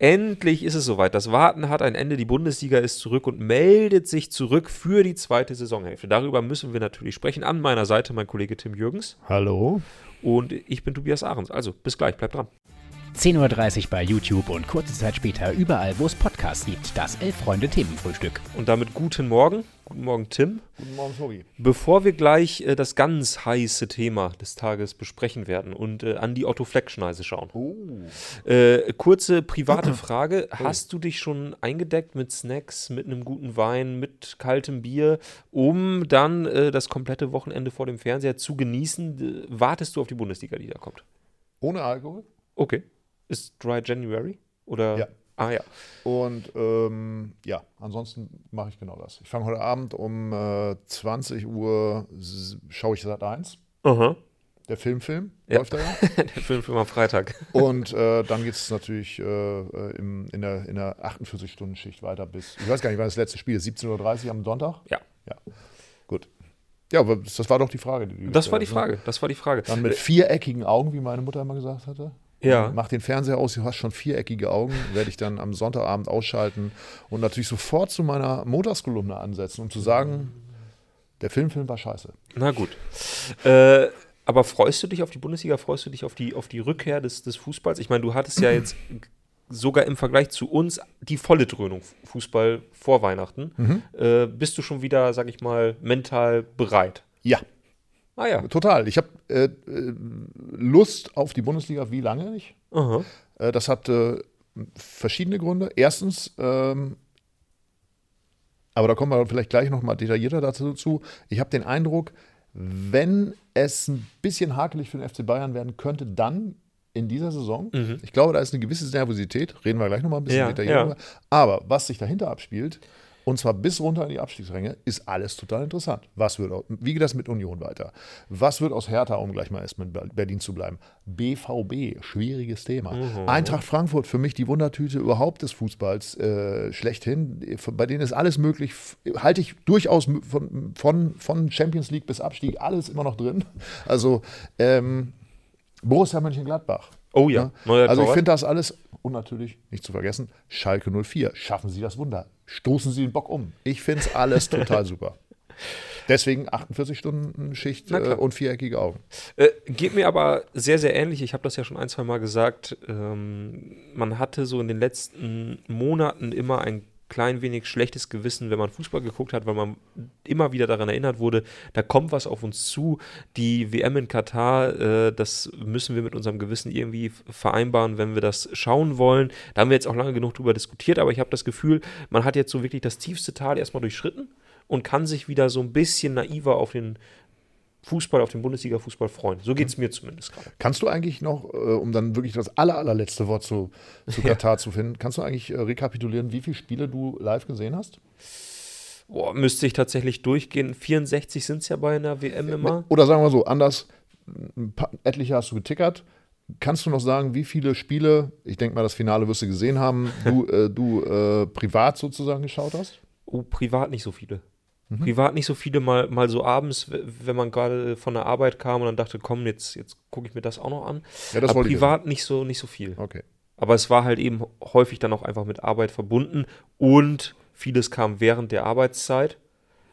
Endlich ist es soweit. Das Warten hat ein Ende. Die Bundesliga ist zurück und meldet sich zurück für die zweite Saisonhälfte. Darüber müssen wir natürlich sprechen. An meiner Seite mein Kollege Tim Jürgens. Hallo. Und ich bin Tobias Ahrens. Also, bis gleich. Bleibt dran. 10.30 Uhr bei YouTube und kurze Zeit später überall, wo es Podcasts gibt. Das Elf-Freunde-Themenfrühstück. Und damit guten Morgen. Guten Morgen, Tim. Guten Morgen, Tobi. Bevor wir gleich äh, das ganz heiße Thema des Tages besprechen werden und äh, an die Otto Fleck-Schneise schauen. Oh. Äh, kurze private Frage. Hast du dich schon eingedeckt mit Snacks, mit einem guten Wein, mit kaltem Bier, um dann äh, das komplette Wochenende vor dem Fernseher zu genießen? Wartest du auf die Bundesliga, die da kommt? Ohne Alkohol? Okay. Ist Dry January? Oder? Ja. Ah ja. Und ähm, ja, ansonsten mache ich genau das. Ich fange heute Abend um äh, 20 Uhr, schaue ich Sat 1. Aha. Der Filmfilm Ja. läuft da ja. Der Film für am Freitag. Und äh, dann geht es natürlich äh, äh, im, in der, in der 48-Stunden-Schicht weiter bis, ich weiß gar nicht, wann das letzte Spiel ist, 17.30 Uhr am Sonntag? Ja. Ja, gut. Ja, aber das war doch die Frage. Die Das war die ne? Frage. Das war die Frage. Dann mit viereckigen Augen, wie meine Mutter immer gesagt hatte. Ja. Mach den Fernseher aus, du hast schon viereckige Augen, werde ich dann am Sonntagabend ausschalten und natürlich sofort zu meiner Montagskolumne ansetzen, um zu sagen, der Filmfilm war scheiße. Na gut. Äh, aber freust du dich auf die Bundesliga? Freust du dich auf die, auf die Rückkehr des, des Fußballs? Ich meine, du hattest ja jetzt sogar im Vergleich zu uns die volle Dröhnung Fußball vor Weihnachten. Äh, bist du schon wieder, sag ich mal, mental bereit? Ja, Ah ja. total. Ich habe äh, äh, Lust auf die Bundesliga, wie lange nicht? Aha. Äh, das hat äh, verschiedene Gründe. Erstens, ähm, aber da kommen wir vielleicht gleich noch mal detaillierter dazu zu. Ich habe den Eindruck, wenn es ein bisschen hakelig für den FC Bayern werden könnte, dann in dieser Saison. Ich glaube, da ist eine gewisse Nervosität. Reden wir gleich noch mal ein bisschen Ja, detaillierter. ja. Aber was sich dahinter abspielt, und zwar bis runter in die Abstiegsränge, ist alles total interessant. Was wird, wie geht das mit Union weiter? Was wird aus Hertha, um gleich mal erst mit Ber- Berlin zu bleiben? BVB, schwieriges Thema. Eintracht Frankfurt, für mich die Wundertüte überhaupt des Fußballs äh, schlechthin. Bei denen ist alles möglich. Halte ich durchaus von, von, von Champions League bis Abstieg alles immer noch drin. Also ähm, Borussia Mönchengladbach. Oh ja, Ne? neuer Also ich finde das alles, und natürlich nicht zu vergessen, Schalke 04. Schaffen Sie das Wunder. Stoßen Sie den Bock um. Ich finde es alles total super. Deswegen 48 Stunden Schicht äh, und viereckige Augen. Äh, geht mir aber sehr, sehr ähnlich. Ich habe das ja schon ein, zwei Mal gesagt. Ähm, man hatte so in den letzten Monaten immer ein klein wenig schlechtes Gewissen, wenn man Fußball geguckt hat, weil man immer wieder daran erinnert wurde, da kommt was auf uns zu. Die WM in Katar, äh, das müssen wir mit unserem Gewissen irgendwie vereinbaren, wenn wir das schauen wollen. Da haben wir jetzt auch lange genug drüber diskutiert, aber ich habe das Gefühl, man hat jetzt so wirklich das tiefste Tal erstmal durchschritten und kann sich wieder so ein bisschen naiver auf den Fußball, auf den Bundesliga-Fußball freuen. So geht es mir zumindest gerade. Kannst du eigentlich noch, äh, um dann wirklich das aller, allerletzte Wort zu, zu Katar zu finden, kannst du eigentlich äh, rekapitulieren, wie viele Spiele du live gesehen hast? Boah, müsste ich tatsächlich durchgehen. 64 sind es ja bei einer WM immer. Oder sagen wir so, anders, ein paar, etliche hast du getickert. Kannst du noch sagen, wie viele Spiele, ich denke mal, das Finale wirst du gesehen haben, du, äh, du äh, privat sozusagen geschaut hast? Oh, privat nicht so viele. Privat nicht so viele, mal, mal so abends, wenn man gerade von der Arbeit kam und dann dachte, komm, jetzt, jetzt gucke ich mir das auch noch an. Ja, das Aber privat nicht so, nicht so viel. Okay. Aber es war halt eben häufig dann auch einfach mit Arbeit verbunden und vieles kam während der Arbeitszeit,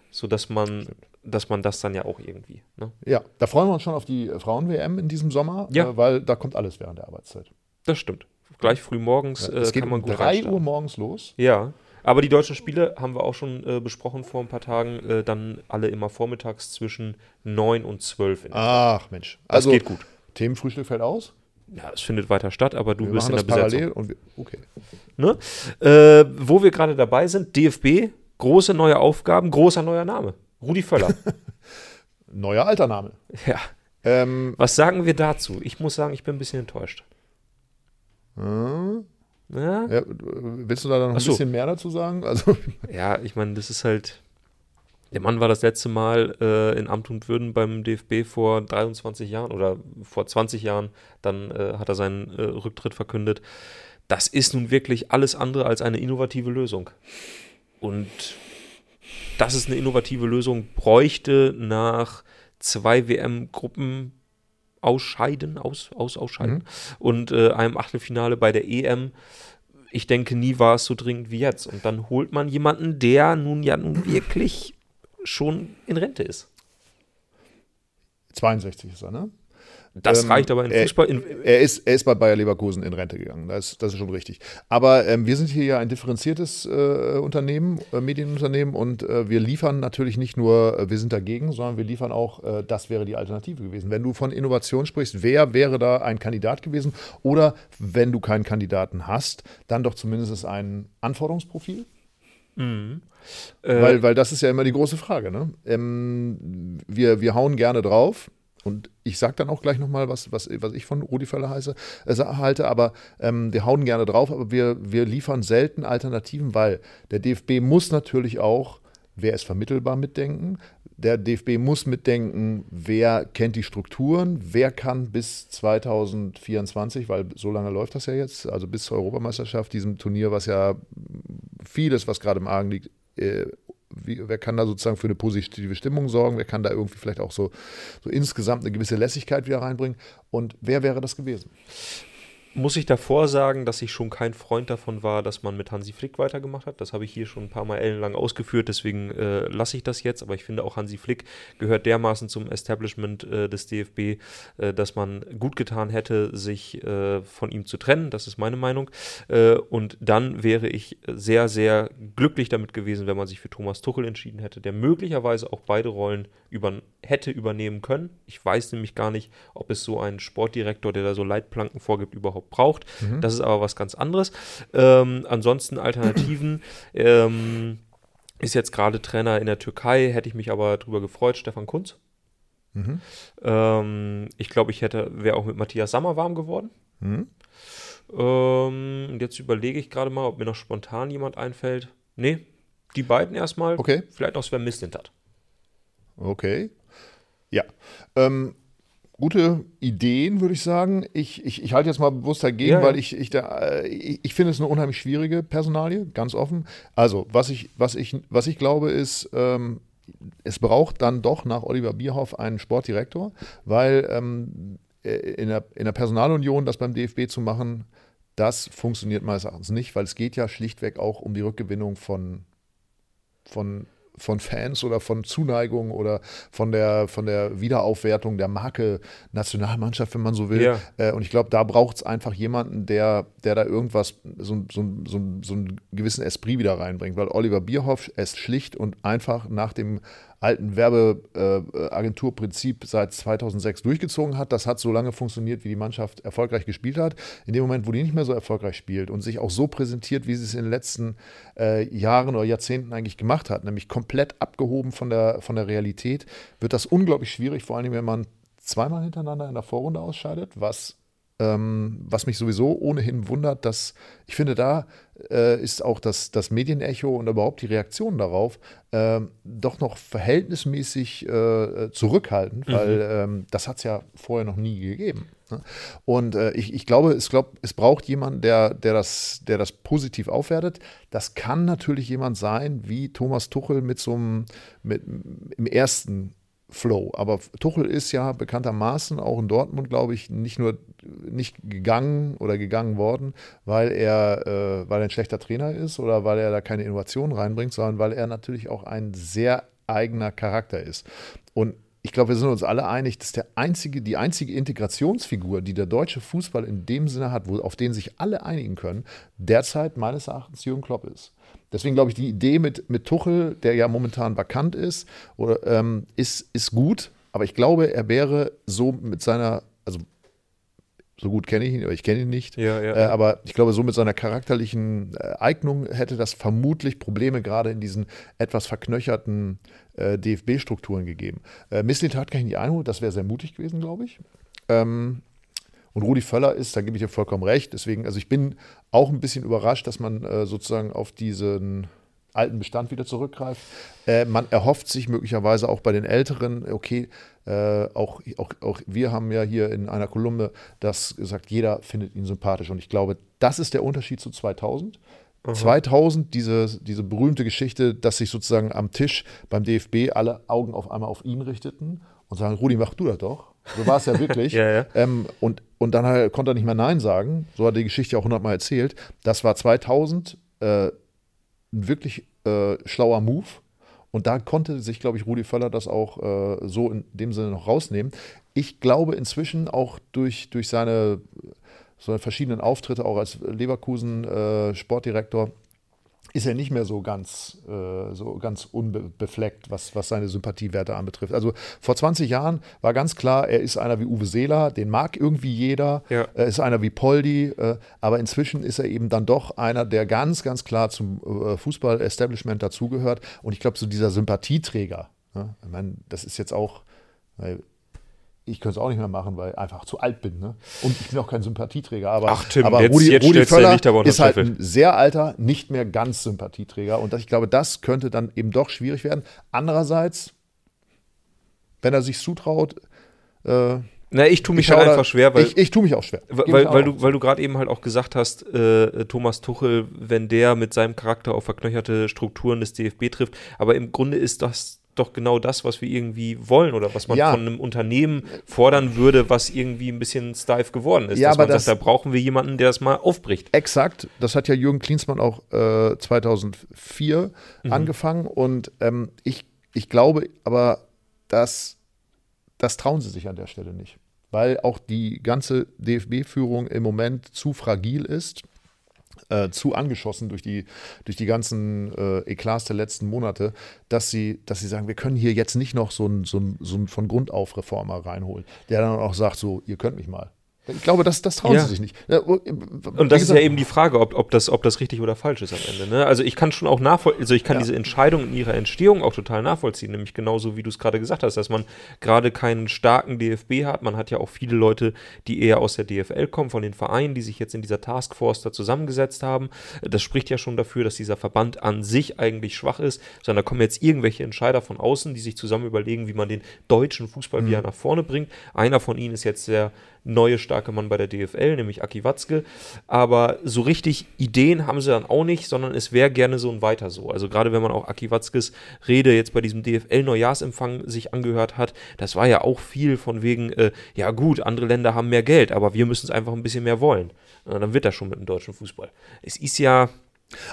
sodass man, dass man das dann ja auch irgendwie. Ne? Ja, da freuen wir uns schon auf die Frauen-WM in diesem Sommer, Ja. äh, weil da kommt alles während der Arbeitszeit. Das stimmt. Gleich früh morgens äh, es geht kann man um gut 3 reinstarten. Uhr morgens los. Ja, aber die deutschen Spiele haben wir auch schon äh, besprochen vor ein paar Tagen, äh, dann alle immer vormittags zwischen 9 und 12. In Ach Mensch, das also geht gut. Themenfrühstück fällt aus. Ja, es findet weiter statt, aber du Wir bist in das der Besetzung. parallel und wir, okay. Ne? Äh, wo wir gerade dabei sind, DFB, große neue Aufgaben, großer neuer Name. Rudi Völler. Neuer alter Name. ja. Ähm, Was sagen wir dazu? Ich muss sagen, ich bin ein bisschen enttäuscht. äh, Ja, ja, willst du da noch ein so. bisschen mehr dazu sagen? Also, ja ich meine, das ist halt. Der Mann war das letzte Mal äh, in Amt und Würden beim DFB vor 23 Jahren oder vor 20 Jahren. Dann äh, hat er seinen äh, Rücktritt verkündet. Das ist nun wirklich alles andere als eine innovative Lösung. Und dass es eine innovative Lösung bräuchte nach zwei WM-Gruppen ausscheiden, aus, aus, ausscheiden und äh, einem Achtelfinale bei der EM, ich denke, nie war es so dringend wie jetzt. Und dann holt man jemanden, der nun ja nun wirklich schon in Rente ist. 62 ist er, ne? Das Ähm, reicht aber in er- Fußball. In, Er ist, er ist bei Bayer Leverkusen in Rente gegangen. Das, ist- das ist schon richtig. Aber ähm, wir sind hier ja ein differenziertes äh, Unternehmen, äh, Medienunternehmen und äh, wir liefern natürlich nicht nur, äh, wir sind dagegen, sondern wir liefern auch, äh, das wäre die Alternative gewesen. Wenn du von Innovation sprichst, wer wäre da ein Kandidat gewesen? Oder wenn du keinen Kandidaten hast, dann doch zumindest ein Anforderungsprofil? äh, Weil, weil das ist ja immer die große Frage. Ne? Ähm, wir, wir hauen gerne drauf. Und ich sage dann auch gleich nochmal, was, was, was ich von Rudi Völler heiße, äh, halte, aber ähm, wir hauen gerne drauf, aber wir, wir liefern selten Alternativen, weil der DFB muss natürlich auch, wer ist vermittelbar mitdenken, der DFB muss mitdenken, wer kennt die Strukturen, wer kann bis 2024, weil so lange läuft das ja jetzt, also bis zur Europameisterschaft, diesem Turnier, was ja vieles, was gerade im Argen liegt, äh, wie, wer kann da sozusagen für eine positive Stimmung sorgen, wer kann da irgendwie vielleicht auch so, so insgesamt eine gewisse Lässigkeit wieder reinbringen und wer wäre das gewesen? Muss ich davor sagen, dass ich schon kein Freund davon war, dass man mit Hansi Flick weitergemacht hat. Das habe ich hier schon ein paar Mal ellenlang ausgeführt, deswegen äh, lasse ich das jetzt. Aber ich finde auch Hansi Flick gehört dermaßen zum Establishment äh, des DFB, äh, dass man gut getan hätte, sich äh, von ihm zu trennen. Das ist meine Meinung. Äh, und dann wäre ich sehr, sehr glücklich damit gewesen, wenn man sich für Thomas Tuchel entschieden hätte, der möglicherweise auch beide Rollen über, hätte übernehmen können. Ich weiß nämlich gar nicht, ob es so einen Sportdirektor, der da so Leitplanken vorgibt, überhaupt braucht. Das ist aber was ganz anderes. Ähm, ansonsten Alternativen. ähm, ist jetzt gerade Trainer in der Türkei, hätte ich mich aber drüber gefreut, Stefan Kunz. Mhm. Ähm, ich glaube, ich hätte, wäre auch mit Matthias Sammer warm geworden. Mhm. Ähm, und jetzt überlege ich gerade mal, ob mir noch spontan jemand einfällt. Nee, die beiden erstmal. Okay. Vielleicht auch Sven Mislintat. Okay. Ja. Ähm, gute Ideen, würde ich sagen. Ich, ich, ich halte jetzt mal bewusst dagegen, Ja, ja. weil ich, ich, da, äh, ich, ich finde es eine unheimlich schwierige Personalie, ganz offen. Also, was ich, was ich, was ich glaube, ist, ähm, es braucht dann doch nach Oliver Bierhoff einen Sportdirektor, weil ähm, äh, in, der, in der Personalunion das beim DFB zu machen, das funktioniert meines Erachtens nicht, weil es geht ja schlichtweg auch um die Rückgewinnung von, von, von Fans oder von Zuneigung oder von der, von der Wiederaufwertung der Marke Nationalmannschaft, wenn man so will. Ja. Äh, und ich glaube, da braucht es einfach jemanden, der, der da irgendwas, so, so, so, so einen gewissen Esprit wieder reinbringt. Weil Oliver Bierhoff es schlicht und einfach nach dem alten Werbeagenturprinzip seit 2006 durchgezogen hat. Das hat so lange funktioniert, wie die Mannschaft erfolgreich gespielt hat. In dem Moment, wo die nicht mehr so erfolgreich spielt und sich auch so präsentiert, wie sie es in den letzten äh, Jahren oder Jahrzehnten eigentlich gemacht hat, nämlich komplett abgehoben von der, von der Realität, wird das unglaublich schwierig, vor allem wenn man zweimal hintereinander in der Vorrunde ausscheidet, was ähm, was mich sowieso ohnehin wundert, dass ich finde, da äh, ist auch das, das Medienecho und überhaupt die Reaktion darauf ähm, doch noch verhältnismäßig äh, zurückhaltend, weil ähm, das hat es ja vorher noch nie gegeben. Ne? Und äh, ich, ich glaube, es, glaub, es braucht jemanden, der, der, das, der das positiv aufwertet. Das kann natürlich jemand sein, wie Thomas Tuchel mit so einem, mit, im ersten Flow. Aber Tuchel ist ja bekanntermaßen auch in Dortmund, glaube ich, nicht nur nicht gegangen oder gegangen worden, weil er, äh, weil er ein schlechter Trainer ist oder weil er da keine Innovation reinbringt, sondern weil er natürlich auch ein sehr eigener Charakter ist. Und ich glaube, wir sind uns alle einig, dass der einzige, die einzige Integrationsfigur, die der deutsche Fußball in dem Sinne hat, wo, auf den sich alle einigen können, derzeit meines Erachtens Jürgen Klopp ist. Deswegen glaube ich, die Idee mit, mit Tuchel, der ja momentan vakant ist, oder, ähm, ist, ist gut, aber ich glaube, er wäre so mit seiner, also so gut kenne ich ihn, aber ich kenne ihn nicht. Ja, ja, Äh, aber ich glaube, so mit seiner charakterlichen äh, Eignung hätte das vermutlich Probleme gerade in diesen etwas verknöcherten äh, DFB-Strukturen gegeben. Äh, Misslintat kann ich nicht einholen, das wäre sehr mutig gewesen, glaube ich. Ähm, und Rudi Völler ist, da gebe ich dir vollkommen recht. Deswegen, also ich bin auch ein bisschen überrascht, dass man äh, sozusagen auf diesen alten Bestand wieder zurückgreift. Äh, man erhofft sich möglicherweise auch bei den Älteren, okay, äh, auch, auch, auch wir haben ja hier in einer Kolumne das gesagt, jeder findet ihn sympathisch. Und ich glaube, das ist der Unterschied zu 2000. 2000, diese, diese berühmte Geschichte, dass sich sozusagen am Tisch beim DFB alle Augen auf einmal auf ihn richteten und sagen, Rudi, mach du das doch. So war es ja wirklich. Ja, ja. Ähm, und und dann halt, konnte er nicht mehr Nein sagen. So hat er die Geschichte auch hundertmal erzählt. Das war 2000 äh, ein wirklich äh, schlauer Move. Und da konnte sich, glaube ich, Rudi Völler das auch äh, so in dem Sinne noch rausnehmen. Ich glaube inzwischen auch durch, durch seine, seine verschiedenen Auftritte, auch als Leverkusen-Sportdirektor, ist er nicht mehr so ganz, äh, so ganz unbefleckt, was, was seine Sympathiewerte anbetrifft. Also vor 20 Jahren war ganz klar, er ist einer wie Uwe Seeler, den mag irgendwie jeder, Ja. er ist einer wie Poldi, äh, aber inzwischen ist er eben dann doch einer, der ganz, ganz klar zum äh, Fußball-Establishment dazugehört. Und ich glaube, so dieser Sympathieträger, ne? ich meine, das ist jetzt auch, ich könnte es auch nicht mehr machen, weil ich einfach zu alt bin. Ne? Und ich bin auch kein Sympathieträger. Aber, Ach, Tim, aber jetzt- Rudi, jetzt Rudi Völler ist halt ein sehr alter, nicht mehr ganz Sympathieträger. Und ich glaube, das könnte dann eben doch schwierig werden. Andererseits, wenn er sich zutraut, äh, Na, ich tue mich ich halt einfach schwer, weil, ich, ich tue mich auch schwer. weil, weil, weil, du, weil du gerade eben halt auch gesagt hast, äh, Thomas Tuchel, wenn der mit seinem Charakter auf verknöcherte Strukturen des DFB trifft. Aber im Grunde ist das doch genau das, was wir irgendwie wollen oder was man Ja. von einem Unternehmen fordern würde, was irgendwie ein bisschen steif geworden ist. Ja, Dass aber man das- sagt, da brauchen wir jemanden, der das mal aufbricht. Exakt, das hat ja Jürgen Klinsmann auch äh, 2004 Mhm. angefangen und ähm, ich, ich glaube aber, dass das trauen sie sich an der Stelle nicht, weil auch die ganze DFB-Führung im Moment zu fragil ist. Äh, zu angeschossen durch die, durch die ganzen äh, Eklats der letzten Monate, dass sie, dass sie sagen, wir können hier jetzt nicht noch so einen so einen- so einen von Grund auf Reformer reinholen, der dann auch sagt, so, ihr könnt mich mal. Ich glaube, das, das trauen Ja. sie sich nicht. Ja, Und das ist ja eben die Frage, ob, ob, das, ob das richtig oder falsch ist am Ende. Ne? Also ich kann schon auch nachvollziehen, also ich kann Ja. diese Entscheidung in ihrer Entstehung auch total nachvollziehen, nämlich genauso wie du es gerade gesagt hast, dass man gerade keinen starken DFB hat. Man hat ja auch viele Leute, die eher aus der DFL kommen, von den Vereinen, die sich jetzt in dieser Taskforce da zusammengesetzt haben. Das spricht ja schon dafür, dass dieser Verband an sich eigentlich schwach ist, sondern da kommen jetzt irgendwelche Entscheider von außen, die sich zusammen überlegen, wie man den deutschen Fußball wieder nach vorne bringt. Einer von ihnen ist jetzt der neue starke Mann bei der DFL, nämlich Aki Watzke. Aber so richtig Ideen haben sie dann auch nicht, sondern es wäre gerne so ein Weiter so. Also gerade wenn man auch Aki Watzkes Rede jetzt bei diesem DFL-Neujahrsempfang sich angehört hat, das war ja auch viel von wegen, äh, ja gut, andere Länder haben mehr Geld, aber wir müssen es einfach ein bisschen mehr wollen. Äh, dann wird das schon mit dem deutschen Fußball. Es ist ja,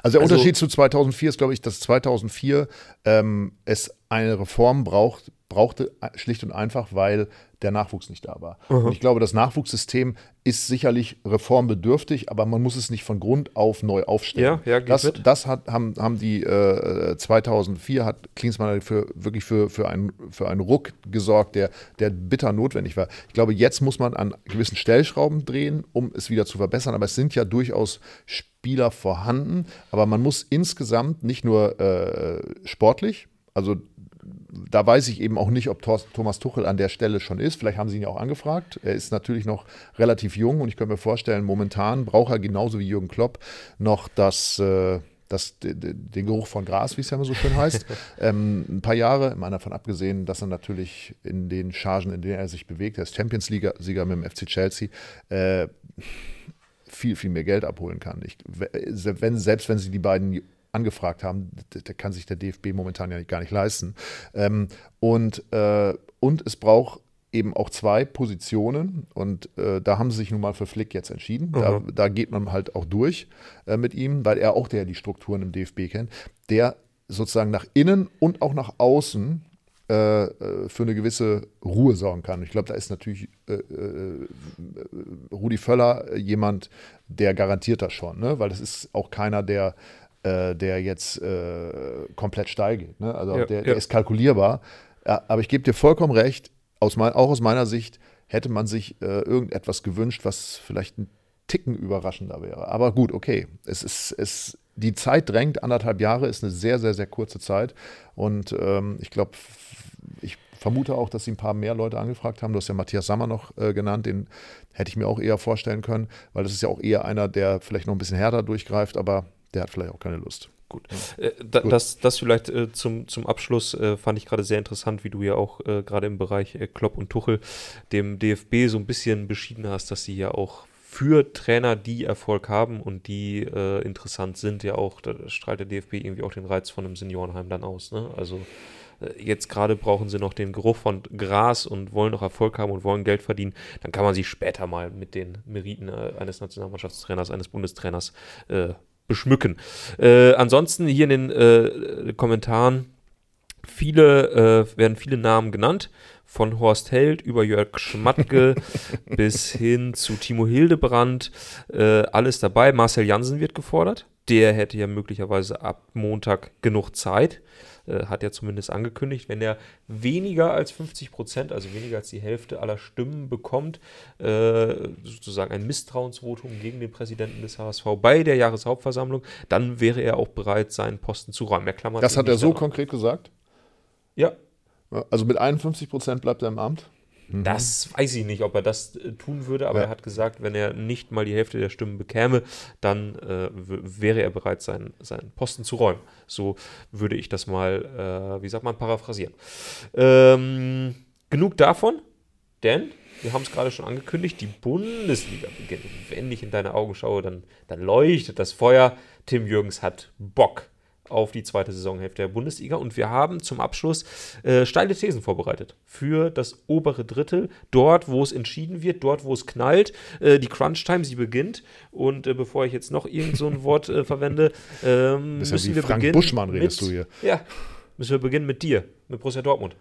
Also der Also- Unterschied zu 2004 ist, glaube ich, dass 2004 ähm, es eine Reform braucht, brauchte, äh, schlicht und einfach, weil der Nachwuchs nicht da war. Und ich glaube, das Nachwuchssystem ist sicherlich reformbedürftig, aber man muss es nicht von Grund auf neu aufstellen. Ja, ja, das, das hat, haben, haben die äh, 2004 hat Klinsmann für, wirklich für, für, einen, für einen Ruck gesorgt, der, der bitter notwendig war. Ich glaube, jetzt muss man an gewissen Stellschrauben drehen, um es wieder zu verbessern. Aber es sind ja durchaus Spieler vorhanden. Aber man muss insgesamt nicht nur äh, sportlich, also da weiß ich eben auch nicht, ob Thomas Tuchel an der Stelle schon ist. Vielleicht haben sie ihn ja auch angefragt. Er ist natürlich noch relativ jung und ich könnte mir vorstellen, momentan braucht er genauso wie Jürgen Klopp noch das. Äh, das, de- de- den Geruch von Gras, wie es ja immer so schön heißt, ähm, ein paar Jahre, mal davon abgesehen, dass er natürlich in den Chargen, in denen er sich bewegt, er ist Champions League-Sieger mit dem FC Chelsea, äh, viel, viel mehr Geld abholen kann. Ich, wenn, selbst wenn sie die beiden angefragt haben, d- da kann sich der DFB momentan ja gar nicht leisten. Ähm, und, äh, und es braucht eben auch zwei Positionen und äh, da haben sie sich nun mal für Flick jetzt entschieden. Da, Mhm. da geht man halt auch durch äh, mit ihm, weil er auch der die Strukturen im DFB kennt, der sozusagen nach innen und auch nach außen äh, äh, für eine gewisse Ruhe sorgen kann. Ich glaube, da ist natürlich äh, äh, Rudi Völler jemand, der garantiert das schon, ne? weil das ist auch keiner, der, äh, der jetzt äh, komplett steil geht. Ne? Also Ja, der, ja. der ist kalkulierbar. Aber ich gebe dir vollkommen recht, aus mein, auch aus meiner Sicht hätte man sich äh, irgendetwas gewünscht, was vielleicht ein Ticken überraschender wäre. Aber gut, okay. Es ist, es, die Zeit drängt, anderthalb Jahre ist eine sehr, sehr, sehr kurze Zeit. Und ähm, ich glaube, ich vermute auch, dass sie ein paar mehr Leute angefragt haben. Du hast ja Matthias Sammer noch äh, genannt, den hätte ich mir auch eher vorstellen können, weil das ist ja auch eher einer, der vielleicht noch ein bisschen härter durchgreift, aber der hat vielleicht auch keine Lust. Gut. Äh, da, Das, das vielleicht äh, zum, zum Abschluss äh, fand ich gerade sehr interessant, wie du ja auch äh, gerade im Bereich äh, Klopp und Tuchel dem DFB so ein bisschen beschieden hast, dass sie ja auch für Trainer, die Erfolg haben und die äh, interessant sind, ja auch, da strahlt der DFB irgendwie auch den Reiz von einem Seniorenheim dann aus. Ne? Also jetzt gerade brauchen sie noch den Geruch von Gras und wollen noch Erfolg haben und wollen Geld verdienen, dann kann man sich später mal mit den Meriten eines Nationalmannschaftstrainers, eines Bundestrainers äh, beschmücken. Äh, ansonsten hier in den äh, Kommentaren viele, äh, werden viele Namen genannt von Horst Held über Jörg Schmatke bis hin zu Timo Hildebrand, äh, alles dabei. Marcel Jansen wird gefordert. Der hätte ja möglicherweise ab Montag genug Zeit. Äh, hat er zumindest angekündigt, wenn er weniger als 50 Prozent, also weniger als die Hälfte aller Stimmen bekommt, äh, sozusagen ein Misstrauensvotum gegen den Präsidenten des HSV bei der Jahreshauptversammlung, dann wäre er auch bereit, seinen Posten zu räumen. Er das hat er so konkret gesagt? Ja, also mit 51 Prozent bleibt er im Amt? Mhm. Das weiß ich nicht, ob er das äh, tun würde, aber ja. er hat gesagt, wenn er nicht mal die Hälfte der Stimmen bekäme, dann äh, wäre er bereit, seinen, seinen Posten zu räumen. So würde ich das mal, äh, wie sagt man, paraphrasieren. Ähm, genug davon, denn wir haben es gerade schon angekündigt, die Bundesliga beginnt. Wenn ich in deine Augen schaue, dann, dann leuchtet das Feuer. Tim Jürgens hat Bock auf die zweite Saisonhälfte der Bundesliga. Und wir haben zum Abschluss äh, steile Thesen vorbereitet für das obere Drittel. Dort, wo es entschieden wird, dort, wo es knallt. Äh, die Crunch-Time, sie beginnt. Und äh, bevor ich jetzt noch irgend so ein Wort äh, verwende, ähm, müssen ja wir Frank beginnen. Buschmann redest mit, du hier. Ja, müssen wir beginnen mit dir, mit Borussia Dortmund.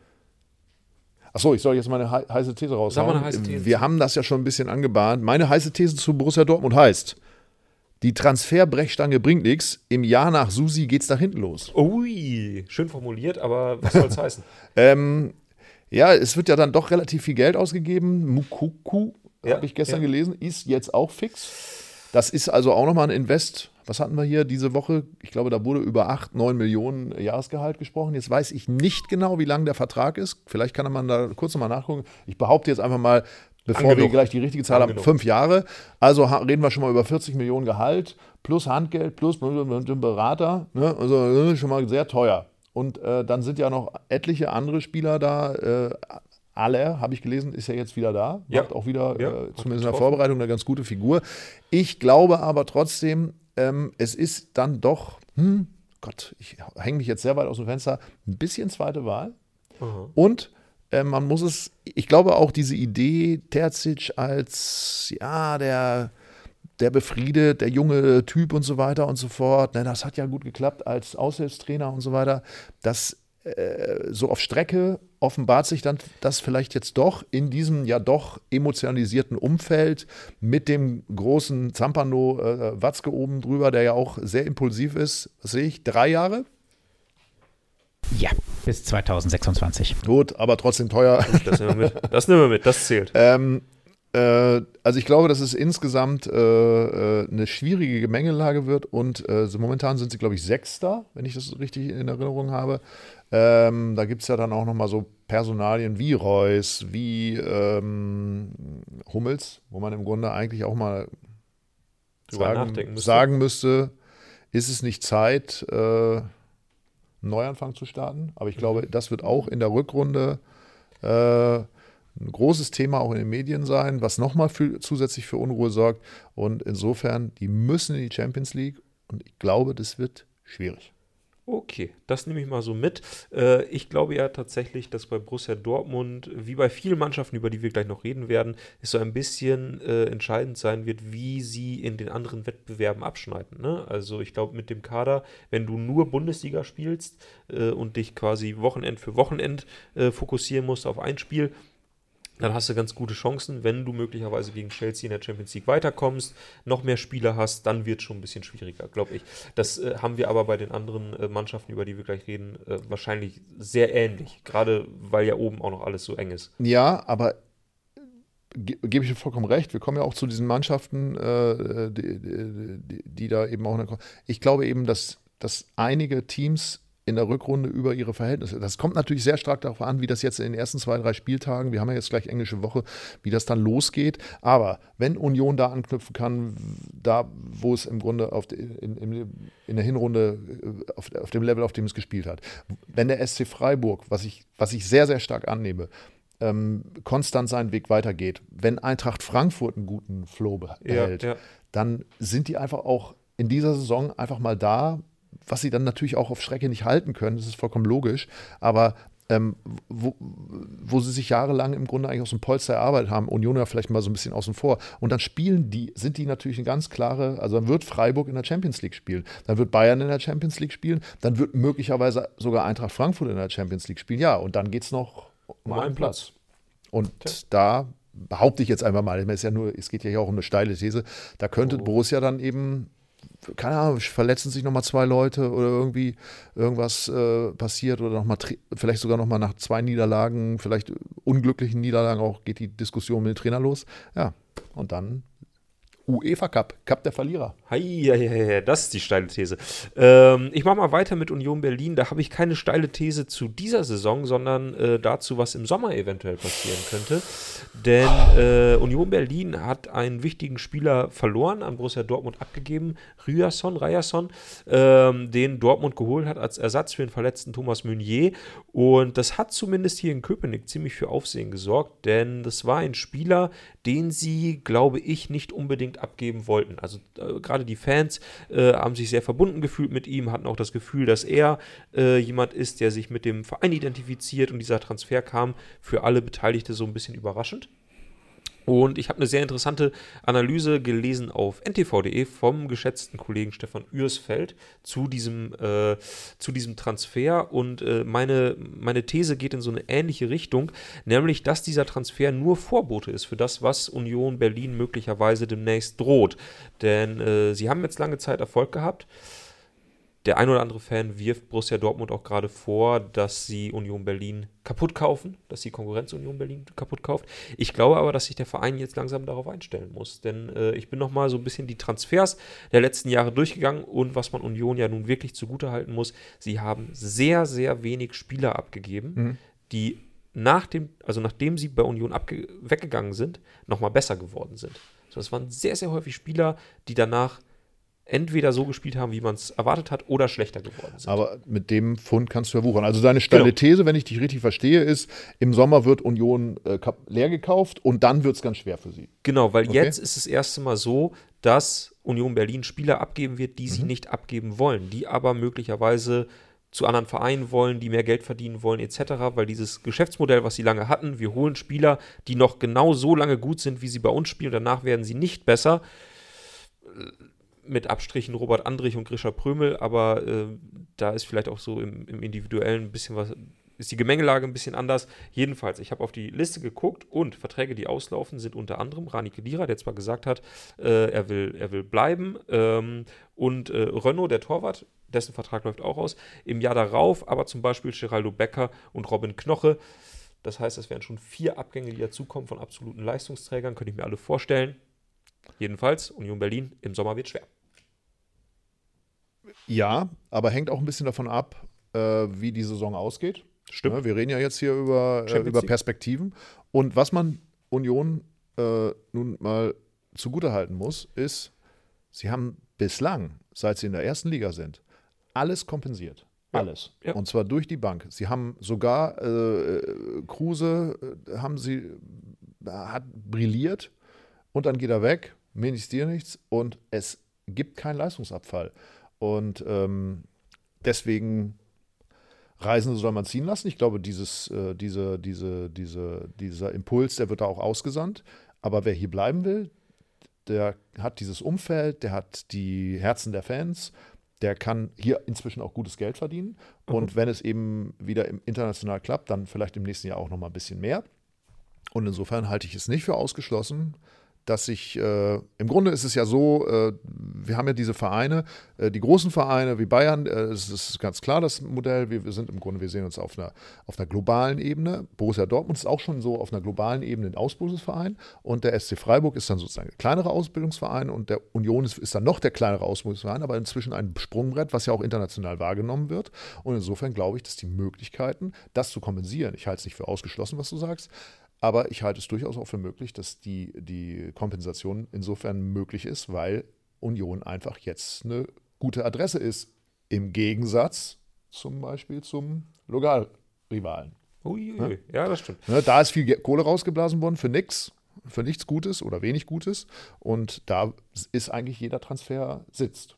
Achso, ich soll jetzt meine heiße These raushauen. Sag mal eine heiße These. Wir haben das ja schon ein bisschen angebahnt. Meine heiße These zu Borussia Dortmund heißt, die Transferbrechstange bringt nichts. Im Jahr nach Susi geht's da hinten los. Ui, schön formuliert, aber was soll es heißen? Ähm, ja, es wird ja dann doch relativ viel Geld ausgegeben. Mukuku, ja, habe ich gestern ja. gelesen, ist jetzt auch fix. Das ist also auch nochmal ein Invest. Was hatten wir hier diese Woche? Ich glaube, da wurde über 8, 9 Millionen Jahresgehalt gesprochen. Jetzt weiß ich nicht genau, wie lang der Vertrag ist. Vielleicht kann man da kurz nochmal nachgucken. Ich behaupte jetzt einfach mal, bevor Angenug. wir gleich die richtige Zahl Angenug. haben, fünf Jahre. Also reden wir schon mal über 40 Millionen Gehalt plus Handgeld plus Berater. Ne? Also schon mal sehr teuer. Und äh, dann sind ja noch etliche andere Spieler da. Äh, Aller, habe ich gelesen, ist ja jetzt wieder da. Ja. Macht auch wieder, ja, äh, zumindest in der Vorbereitung, eine ganz gute Figur. Ich glaube aber trotzdem, ähm, es ist dann doch, hm, Gott, ich hänge mich jetzt sehr weit aus dem Fenster, ein bisschen zweite Wahl. Aha. Und äh, man muss es, ich glaube auch diese Idee, Terzic als, ja, der, der befriedet, der junge Typ und so weiter und so fort, ne, das hat ja gut geklappt als Aushilfstrainer und so weiter, das äh, so auf Strecke offenbart sich dann das vielleicht jetzt doch in diesem ja doch emotionalisierten Umfeld mit dem großen Zampano äh, Watzke oben drüber, der ja auch sehr impulsiv ist. Was sehe ich? Drei Jahre? Ja, bis 2026. Gut, aber trotzdem teuer. Das nehmen wir mit. Das nehmen wir mit, das zählt. ähm, äh, also ich glaube, dass es insgesamt äh, äh eine schwierige Gemengelage wird und äh, so momentan sind sie, glaube ich, Sechster, wenn ich das richtig in Erinnerung habe. Ähm, da gibt es ja dann auch nochmal so Personalien wie Reus, wie ähm, Hummels, wo man im Grunde eigentlich auch mal sagen müsste. sagen, müsste. ist es nicht Zeit, äh, einen Neuanfang zu starten. Aber ich glaube, das wird auch in der Rückrunde äh, ein großes Thema auch in den Medien sein, was nochmal für, zusätzlich für Unruhe sorgt. Und insofern, die müssen in die Champions League. Und ich glaube, das wird schwierig. Okay, das nehme ich mal so mit. Äh, ich glaube ja tatsächlich, dass bei Borussia Dortmund, wie bei vielen Mannschaften, über die wir gleich noch reden werden, es so ein bisschen äh, entscheidend sein wird, wie sie in den anderen Wettbewerben abschneiden. Ne? Also ich glaube, mit dem Kader, wenn du nur Bundesliga spielst äh, und dich quasi Wochenend für Wochenend fokussieren musst auf ein Spiel, dann hast du ganz gute Chancen, wenn du möglicherweise gegen Chelsea in der Champions League weiterkommst, noch mehr Spieler hast, dann wird es schon ein bisschen schwieriger, glaube ich. Das äh, haben wir aber bei den anderen äh, Mannschaften, über die wir gleich reden, äh, wahrscheinlich sehr ähnlich, gerade weil ja oben auch noch alles so eng ist. Ja, aber ge gebe ich dir vollkommen recht. Wir kommen ja auch zu diesen Mannschaften, äh, die, die, die, da eben auch. Ich glaube eben, dass, dass einige Teams in der Rückrunde über ihre Verhältnisse. Das kommt natürlich sehr stark darauf an, wie das jetzt in den ersten zwei, drei Spieltagen, wir haben ja jetzt gleich englische Woche, wie das dann losgeht. Aber wenn Union da anknüpfen kann, da wo es im Grunde auf in, in, in, der Hinrunde äh, auf, auf, dem Level, auf dem es gespielt hat, wenn der SC Freiburg, was ich, was ich sehr, sehr stark annehme, ähm, konstant seinen Weg weitergeht, wenn Eintracht Frankfurt einen guten Flow behält, ja, ja. dann sind die einfach auch in dieser Saison einfach mal da, was sie dann natürlich auch auf Strecke nicht halten können, das ist vollkommen logisch. Aber ähm, wo, wo sie sich jahrelang im Grunde eigentlich aus dem Polster erarbeitet haben, Union ja vielleicht mal so ein bisschen außen vor. Und dann spielen die, sind die natürlich eine ganz klare, also dann wird Freiburg in der Champions League spielen, dann wird Bayern in der Champions League spielen, dann wird möglicherweise sogar Eintracht Frankfurt in der Champions League spielen. Ja, und dann geht es noch um, einen Platz. Platz. Und Tja. da behaupte ich jetzt einfach mal, es, ja nur, es geht ja hier auch um eine steile These, da könnte oh. Borussia dann eben keine Ahnung, verletzen sich nochmal zwei Leute oder irgendwie irgendwas äh, passiert oder noch mal, vielleicht sogar nochmal nach zwei Niederlagen, vielleicht unglücklichen Niederlagen auch geht die Diskussion mit dem Trainer los. Ja, und dann UEFA Cup, Cup der Verlierer. Hei, hei, hei, das ist die steile These. Ähm, ich mache mal weiter mit Union Berlin. Da habe ich keine steile These zu dieser Saison, sondern äh, dazu, was im Sommer eventuell passieren könnte. Denn äh, Union Berlin hat einen wichtigen Spieler verloren, an Borussia Dortmund abgegeben, Ryerson, Ryerson, ähm, den Dortmund geholt hat als Ersatz für den verletzten Thomas Meunier. Und das hat zumindest hier in Köpenick ziemlich für Aufsehen gesorgt, denn das war ein Spieler, den sie, glaube ich, nicht unbedingt abgeben wollten. Also äh, gerade die Fans äh, haben sich sehr verbunden gefühlt mit ihm, hatten auch das Gefühl, dass er äh, jemand ist, der sich mit dem Verein identifiziert und dieser Transfer kam für alle Beteiligte so ein bisschen überraschend. Und ich habe eine sehr interessante Analyse gelesen auf ntv.de vom geschätzten Kollegen Stefan Ürsfeld zu diesem, äh, zu diesem Transfer. Und äh, meine, meine These geht in so eine ähnliche Richtung, nämlich, dass dieser Transfer nur Vorbote ist für das, was Union Berlin möglicherweise demnächst droht. Denn äh, sie haben jetzt lange Zeit Erfolg gehabt der ein oder andere Fan wirft Borussia Dortmund auch gerade vor, dass sie Union Berlin kaputt kaufen, dass sie Konkurrenz Union Berlin kaputt kauft. Ich glaube aber, dass sich der Verein jetzt langsam darauf einstellen muss, denn äh, ich bin nochmal so ein bisschen die Transfers der letzten Jahre durchgegangen und was man Union ja nun wirklich zugutehalten muss, sie haben sehr, sehr wenig Spieler abgegeben, mhm. die nach dem, also nachdem sie bei Union weggegangen sind, nochmal besser geworden sind. Das waren sehr, sehr häufig Spieler, die danach entweder so gespielt haben, wie man es erwartet hat, oder schlechter geworden sind. Aber mit dem Fund kannst du ja wuchern. Also deine steile genau. These, wenn ich dich richtig verstehe, ist, im Sommer wird Union äh, leer gekauft und dann wird es ganz schwer für sie. Genau, weil okay. jetzt ist es erste Mal so, dass Union Berlin Spieler abgeben wird, die mhm. sie nicht abgeben wollen, die aber möglicherweise zu anderen Vereinen wollen, die mehr Geld verdienen wollen, etc., weil dieses Geschäftsmodell, was sie lange hatten, wir holen Spieler, die noch genau so lange gut sind, wie sie bei uns spielen, danach werden sie nicht besser mit Abstrichen Robert Andrich und Grisha Prömel, aber äh, da ist vielleicht auch so im, im, Individuellen ein bisschen was, ist die Gemengelage ein bisschen anders. Jedenfalls, ich habe auf die Liste geguckt und Verträge, die auslaufen, sind unter anderem Rani Kedira, der zwar gesagt hat, äh, er, will, er will bleiben, ähm, und äh, Renault, der Torwart, dessen Vertrag läuft auch aus, im Jahr darauf, aber zum Beispiel Geraldo Becker und Robin Knoche. Das heißt, es wären schon vier Abgänge, die dazukommen von absoluten Leistungsträgern, könnte ich mir alle vorstellen. Jedenfalls, Union Berlin im Sommer wird schwer. Ja, aber hängt auch ein bisschen davon ab, äh, wie die Saison ausgeht. Stimmt. Ja, wir reden ja jetzt hier über, äh, über Perspektiven. Und was man Union äh, nun mal zugutehalten muss, ist, sie haben bislang, seit sie in der ersten Liga sind, alles kompensiert. Alles. Ja. Und zwar durch die Bank. Sie haben sogar äh, Kruse, äh, haben sie, hat brilliert und dann geht er weg, mir nichts, dir nichts und es gibt keinen Leistungsabfall. Und ähm, deswegen Reisende soll man ziehen lassen. Ich glaube, dieses, äh, diese, diese, diese, dieser Impuls, der wird da auch ausgesandt. Aber wer hier bleiben will, der hat dieses Umfeld, der hat die Herzen der Fans, der kann hier inzwischen auch gutes Geld verdienen. Mhm. Und wenn es eben wieder international klappt, dann vielleicht im nächsten Jahr auch noch mal ein bisschen mehr. Und insofern halte ich es nicht für ausgeschlossen, dass sich, äh, im Grunde ist es ja so, äh, wir haben ja diese Vereine, äh, die großen Vereine wie Bayern, äh, es ist ganz klar das Modell, wir, wir, sind im Grunde, wir sehen uns auf einer, auf einer globalen Ebene. Borussia Dortmund ist auch schon so auf einer globalen Ebene ein Ausbildungsverein und der SC Freiburg ist dann sozusagen der kleinere Ausbildungsverein und der Union ist, ist dann noch der kleinere Ausbildungsverein, aber inzwischen ein Sprungbrett, was ja auch international wahrgenommen wird. Und insofern glaube ich, dass die Möglichkeiten, das zu kompensieren, ich halte es nicht für ausgeschlossen, was du sagst, aber ich halte es durchaus auch für möglich, dass die, die Kompensation insofern möglich ist, weil Union einfach jetzt eine gute Adresse ist. Im Gegensatz zum Beispiel zum Lokalrivalen. Uiui, ja? das stimmt. Ne, da ist viel Kohle rausgeblasen worden für nichts, für nichts Gutes oder wenig Gutes. Und da ist eigentlich jeder Transfer sitzt.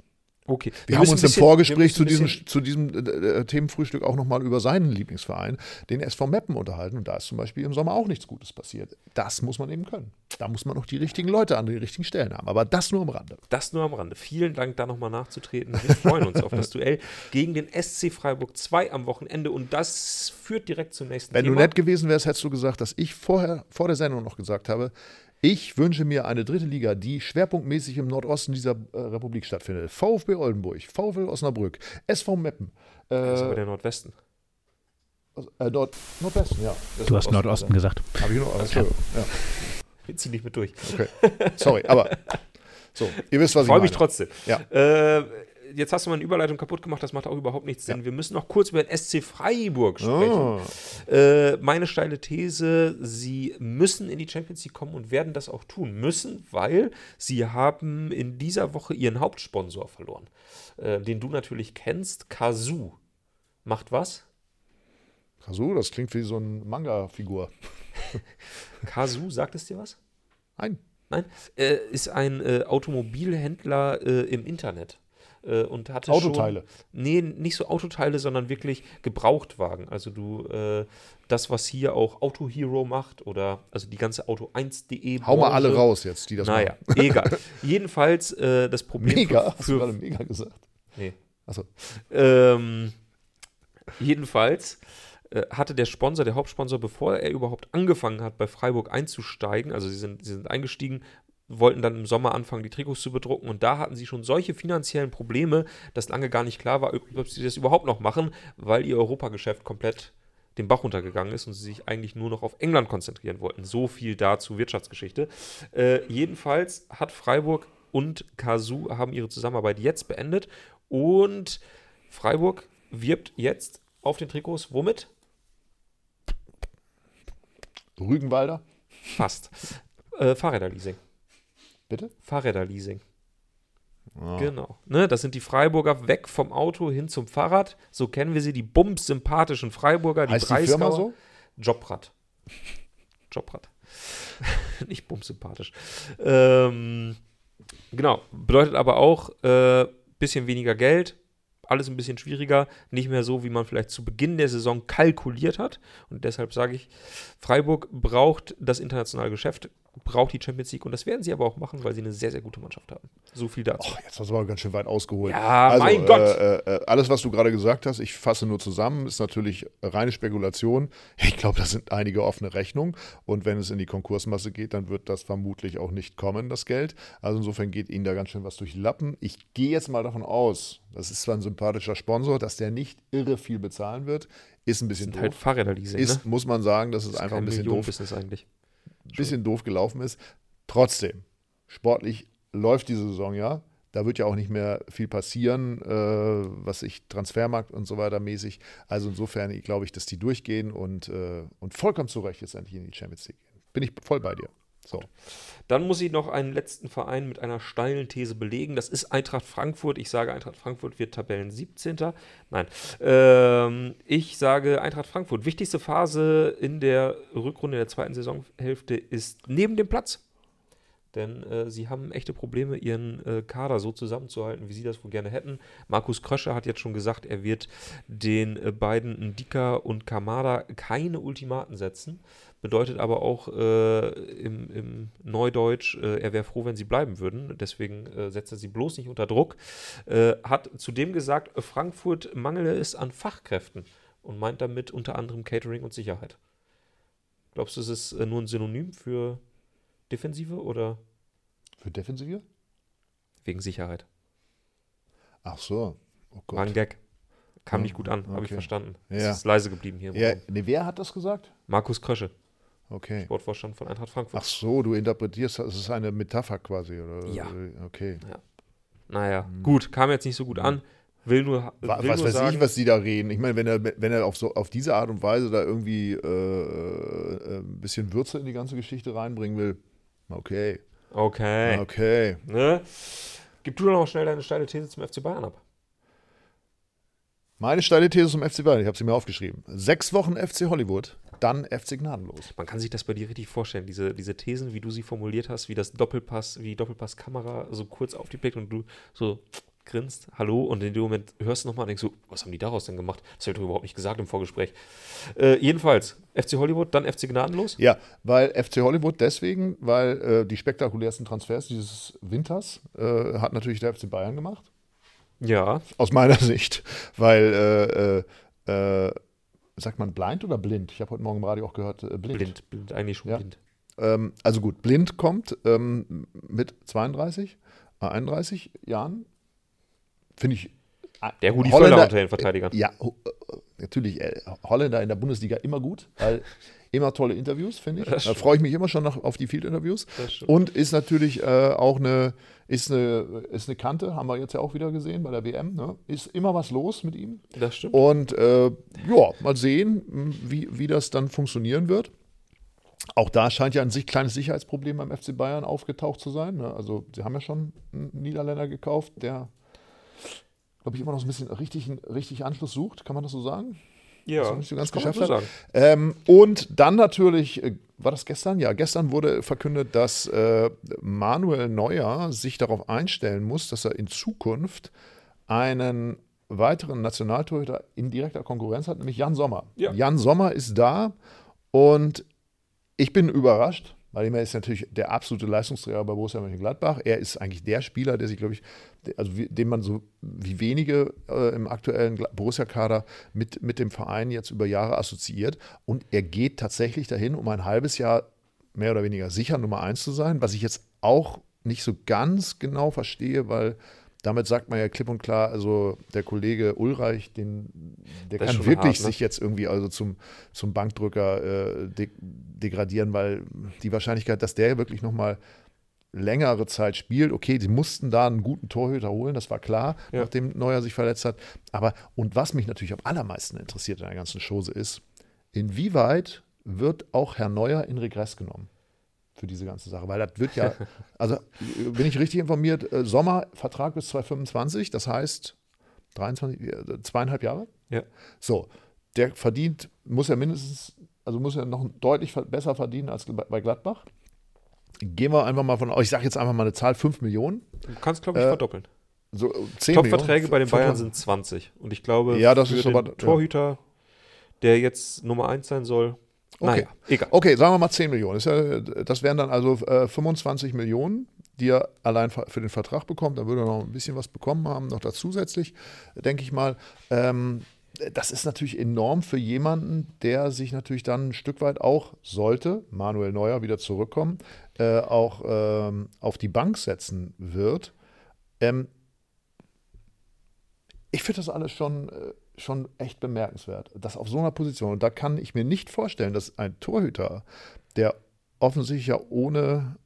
Okay. Wir, haben uns im Vorgespräch zu diesem, zu diesem äh, äh, Themenfrühstück auch nochmal über seinen Lieblingsverein, den SV Meppen, unterhalten. Und da ist zum Beispiel im Sommer auch nichts Gutes passiert. Das muss man eben können. Da muss man auch die richtigen Leute an den richtigen Stellen haben. Aber das nur am Rande. Das nur am Rande. Vielen Dank, da nochmal nachzutreten. Wir freuen uns auf das Duell gegen den SC Freiburg 2 am Wochenende. Und das führt direkt zum nächsten Wenn Thema. du nett gewesen wärst, hättest du gesagt, dass ich vorher, vor der Sendung noch gesagt habe, ich wünsche mir eine dritte Liga, die schwerpunktmäßig im Nordosten dieser äh, Republik stattfindet. VfB Oldenburg, VfL Osnabrück, SV Meppen. Äh, Das ist aber der Nordwesten. äh, Nord Nordwesten, ja. Du hast Nordosten gesagt. Habe ich noch. Entschuldigung. Ja, Wir ziehen nicht mit durch. okay. Sorry, aber so, ihr wisst, was ich Freue meine. mich trotzdem. Ja. Äh, jetzt hast du meine Überleitung kaputt gemacht, das macht auch überhaupt nichts Sinn. Wir müssen noch kurz über den SC Freiburg sprechen. Oh. Äh, meine steile These, sie müssen in die Champions League kommen und werden das auch tun müssen, weil sie haben in dieser Woche ihren Hauptsponsor verloren, äh, den du natürlich kennst, Kazoo. Macht was? Kazu, das klingt wie so eine Manga-Figur. Kazoo, sagt es dir was? Nein. Nein? Äh, ist ein äh, Automobilhändler äh, im Internet. Äh, und hatte Autoteile. Schon, nee, nicht so Autoteile, sondern wirklich Gebrauchtwagen. Also du, äh, das, was hier auch Auto Hero macht oder also die ganze Auto1.de. Hau mal alle raus jetzt, die das Naja, machen. egal. Jedenfalls äh, das Problem Mega. für, Hast du gerade mega gesagt? nee. Achso. Ähm, jedenfalls äh, hatte der Sponsor, der Hauptsponsor, bevor er überhaupt angefangen hat, bei Freiburg einzusteigen, also sie sind, sie sind eingestiegen, wollten dann im Sommer anfangen, die Trikots zu bedrucken und da hatten sie schon solche finanziellen Probleme, dass lange gar nicht klar war, ob sie das überhaupt noch machen, weil ihr Europageschäft komplett den Bach runtergegangen ist und sie sich eigentlich nur noch auf England konzentrieren wollten. So viel dazu Wirtschaftsgeschichte. Äh, jedenfalls hat Freiburg und Kazoo haben ihre Zusammenarbeit jetzt beendet und Freiburg wirbt jetzt auf den Trikots womit? Rügenwalder, Fast. Äh, Fahrräderleasing. Bitte? Fahrräderleasing. Ah. Genau. Ne, das sind die Freiburger weg vom Auto hin zum Fahrrad. So kennen wir sie, die bums sympathischen Freiburger, die Heißt die Firma Breisgauer. so? Jobrad. Jobrad. Nicht bumsympathisch. Ähm, genau. Bedeutet aber auch äh, bisschen weniger Geld, alles ein bisschen schwieriger, nicht mehr so, wie man vielleicht zu Beginn der Saison kalkuliert hat. Und deshalb sage ich, Freiburg braucht das internationale Geschäft, braucht die Champions League und das werden sie aber auch machen, weil sie eine sehr, sehr gute Mannschaft haben. So viel dazu. Oh, jetzt hast du aber ganz schön weit ausgeholt. Ja, mein Gott. Äh, äh, alles, was du gerade gesagt hast, ich fasse nur zusammen, ist natürlich reine Spekulation. Ich glaube, das sind einige offene Rechnungen. Und wenn es in die Konkursmasse geht, dann wird das vermutlich auch nicht kommen, das Geld. Also insofern geht ihnen da ganz schön was durch die Lappen. Ich gehe jetzt mal davon aus, das ist zwar ein sympathischer Sponsor, dass der nicht irre viel bezahlen wird. Ist ein bisschen sind doof. halt Fahrräderleasing, ist, ne? muss man sagen, dass es Das ist einfach ein bisschen doof Millionenbusiness eigentlich. Bisschen doof gelaufen ist. Trotzdem, sportlich läuft diese Saison ja. Da wird ja auch nicht mehr viel passieren, äh, was ich Transfermarkt und so weiter mäßig. Also insofern glaube ich, dass die durchgehen und, äh, und vollkommen zu Recht jetzt endlich in die Champions League gehen. Bin ich voll bei dir. So. Dann muss ich noch einen letzten Verein mit einer steilen These belegen. Das ist Eintracht Frankfurt. Ich sage, Eintracht Frankfurt wird Tabellen 17. Nein. Ähm, ich sage Eintracht Frankfurt. Wichtigste Phase in der Rückrunde der zweiten Saisonhälfte ist neben dem Platz. Denn äh, sie haben echte Probleme, ihren äh, Kader so zusammenzuhalten, wie sie das wohl gerne hätten. Markus Krösche hat jetzt schon gesagt, er wird den äh, beiden Ndika und Kamada keine Ultimaten setzen. Bedeutet aber auch äh, im, im Neudeutsch, äh, er wäre froh, wenn sie bleiben würden. Deswegen äh, setzt er sie bloß nicht unter Druck. Äh, hat zudem gesagt, Frankfurt mangele es an Fachkräften und meint damit unter anderem Catering und Sicherheit. Glaubst du, es ist äh, nur ein Synonym für Defensive oder Für Defensive? wegen Sicherheit? Ach so. Oh War ein Gott. Gag. Kam nicht gut an, habe ich okay. verstanden. Ja. Es ist leise geblieben hier. Ja, nee, wer hat das gesagt? Markus Krösche, Okay. Sportvorstand von Eintracht Frankfurt. Ach so, du interpretierst, das ist eine Metapher quasi. Oder? Ja. Okay. Naja, gut, kam jetzt nicht so gut an. Will nur, will was nur weiß sagen, ich, was die da reden. Ich meine, wenn er, wenn er auf, so, auf diese Art und Weise da irgendwie äh, äh, ein bisschen Würze in die ganze Geschichte reinbringen will, okay. Okay. Okay. Ne? Gib du doch noch schnell deine steile These zum FC Bayern ab. Meine steile These zum FC Bayern, ich habe sie mir aufgeschrieben. Sechs Wochen FC Hollywood, dann FC Gnadenlos. Man kann sich das bei dir richtig vorstellen, diese, diese Thesen, wie du sie formuliert hast, wie das Doppelpass, wie die Doppelpasskamera so kurz auf die blickt und du so grinst, hallo, und in dem Moment hörst du nochmal und denkst so, was haben die daraus denn gemacht? Das habe ich doch überhaupt nicht gesagt im Vorgespräch. Äh, jedenfalls, FC Hollywood, dann FC Gnadenlos. Ja, weil FC Hollywood deswegen, weil äh, die spektakulärsten Transfers dieses Winters äh, hat natürlich der FC Bayern gemacht. Ja. Aus meiner Sicht. Weil, äh, äh, äh, sagt man blind oder blind? Ich habe heute Morgen im Radio auch gehört, äh, blind. Blind, blind, eigentlich schon Ja. blind. Ähm, also gut, blind kommt ähm, mit 32, äh, 31 Jahren. Finde ich. äh, Der Rudi Holländer- Völler unter den Verteidigern. Ja, äh, natürlich. Äh, Holländer in der Bundesliga immer gut, weil immer tolle Interviews, finde ich. Da freue ich mich immer schon noch auf die Field-Interviews. Und ist natürlich äh, auch eine ist, eine, ist eine Kante, haben wir jetzt ja auch wieder gesehen bei der WM. Ne? Ist immer was los mit ihm. Das stimmt. Und äh, ja, mal sehen, wie, wie das dann funktionieren wird. Auch da scheint ja ein sich kleines Sicherheitsproblem beim FC Bayern aufgetaucht zu sein. Ne? Also, sie haben ja schon einen Niederländer gekauft, der, glaube ich, immer noch so ein bisschen richtig, richtig Anschluss sucht. Kann man das so sagen? Ja, das noch nicht so ganz geschafft so hat. Ähm, und dann natürlich, äh, war das gestern? Ja, gestern wurde verkündet, dass äh, Manuel Neuer sich darauf einstellen muss, dass er in Zukunft einen weiteren Nationaltorhüter in direkter Konkurrenz hat, nämlich Jan Sommer. Ja. Jan Sommer ist da und ich bin überrascht, weil er ist natürlich der absolute Leistungsträger bei Borussia Mönchengladbach. Er ist eigentlich der Spieler, der sich, glaube ich, also den man so wie wenige äh, im aktuellen Borussia-Kader mit, mit dem Verein jetzt über Jahre assoziiert. Und er geht tatsächlich dahin, um ein halbes Jahr mehr oder weniger sicher Nummer eins zu sein, was ich jetzt auch nicht so ganz genau verstehe, weil damit sagt man ja klipp und klar, also der Kollege Ulreich, den, der Das kann wirklich hart, ne? sich jetzt irgendwie also zum, zum Bankdrücker äh, de degradieren, weil die Wahrscheinlichkeit, dass der wirklich nochmal längere Zeit spielt, okay, die mussten da einen guten Torhüter holen, das war klar, Ja. nachdem Neuer sich verletzt hat. Aber, und was mich natürlich am allermeisten interessiert in der ganzen Chose ist, inwieweit wird auch Herr Neuer in Regress genommen? für diese ganze Sache, weil das wird ja, also bin ich richtig informiert, äh, Sommer, Vertrag bis 2025, das heißt 23, äh, zweieinhalb Jahre. Ja. So, der verdient, muss er mindestens, also muss er noch deutlich besser verdienen als bei Gladbach. Gehen wir einfach mal von, ich sage jetzt einfach mal eine Zahl, 5 Millionen. Du kannst, glaube ich, Äh, verdoppeln. So, äh, 10 Top-Verträge bei den Bayern sind 20. Und ich glaube, Ja, das für ist den aber- ja. Torhüter, der jetzt Nummer 1 sein soll, Okay. naja, egal. Okay, sagen wir mal 10 Millionen. Das, ja, das wären dann also äh, 25 Millionen, die er allein für für den Vertrag bekommt. Da würde er noch ein bisschen was bekommen haben, noch da zusätzlich, denke ich mal. Ähm, das ist natürlich enorm für jemanden, der sich natürlich dann ein Stück weit auch sollte, Manuel Neuer wieder zurückkommen, äh, auch ähm, auf die Bank setzen wird. Ähm, ich finde das alles schon, äh, schon echt bemerkenswert, dass auf so einer Position, und da kann ich mir nicht vorstellen, dass ein Torhüter, der offensichtlich ja ohne,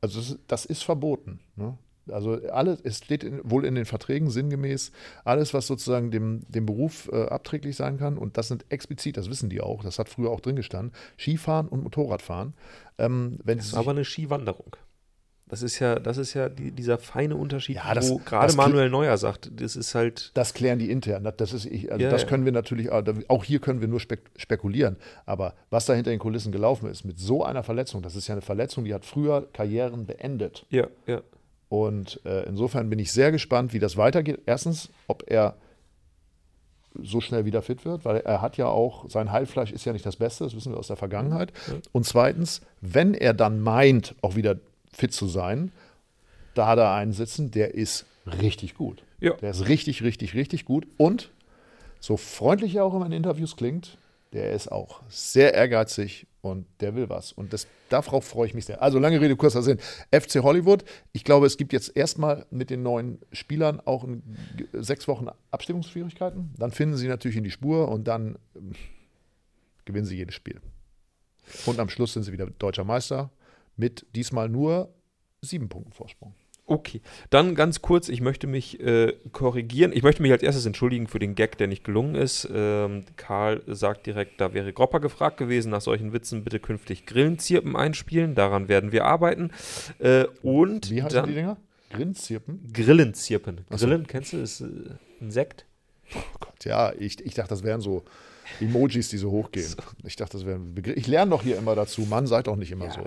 also das, das ist verboten. Ne? Also alles, es steht in, wohl in den Verträgen sinngemäß, alles, was sozusagen dem, dem Beruf äh, abträglich sein kann, und das sind explizit, das wissen die auch, das hat früher auch drin gestanden, Skifahren und Motorradfahren. Ähm, wenn Das ist aber eine Skiwanderung. Das ist ja, das ist ja die, dieser feine Unterschied, Ja, das- wo gerade Manuel Neuer sagt, das ist halt, Das klären die intern. Das- ist, ich, also Ja, das können wir natürlich, äh, auch hier können wir nur spek spekulieren. Aber was da hinter den Kulissen gelaufen ist, mit so einer Verletzung, das ist ja eine Verletzung, die hat früher Karrieren beendet. ja, ja. Und äh, insofern bin ich sehr gespannt, wie das weitergeht. Erstens, ob er so schnell wieder fit wird, weil er hat ja auch, sein Heilfleisch ist ja nicht das Beste, das wissen wir aus der Vergangenheit. Und zweitens, wenn er dann meint, auch wieder fit zu sein, da hat er einen sitzen, der ist richtig gut. Ja. Der ist richtig, richtig, richtig gut. Und so freundlich er auch immer in Interviews klingt, der ist auch sehr ehrgeizig und der will was. Und das, darauf freue ich mich sehr. Also lange Rede, kurzer Sinn. FC Hollywood, ich glaube, es gibt jetzt erstmal mit den neuen Spielern auch in sechs Wochen Abstimmungsschwierigkeiten. Dann finden sie natürlich in die Spur und dann ähm, gewinnen sie jedes Spiel. Und am Schluss sind sie wieder deutscher Meister mit diesmal nur sieben Punkten Vorsprung. Okay, dann ganz kurz, ich möchte mich äh, korrigieren. Ich möchte mich als erstes entschuldigen für den Gag, der nicht gelungen ist. Ähm, Karl sagt direkt, da wäre Gropper gefragt gewesen, nach solchen Witzen bitte künftig Grillenzirpen einspielen. Daran werden wir arbeiten. Äh, und Wie heißen dann die Dinger? Grillenzirpen. Ach so. Grillen, kennst du, ist äh, ein Sekt. Oh Gott, ja, ich, ich dachte, das wären so, Emojis, die so hochgehen. Ich dachte, das wäre ein Begriff. Ich lerne doch hier immer dazu. Mann, seid doch nicht immer so.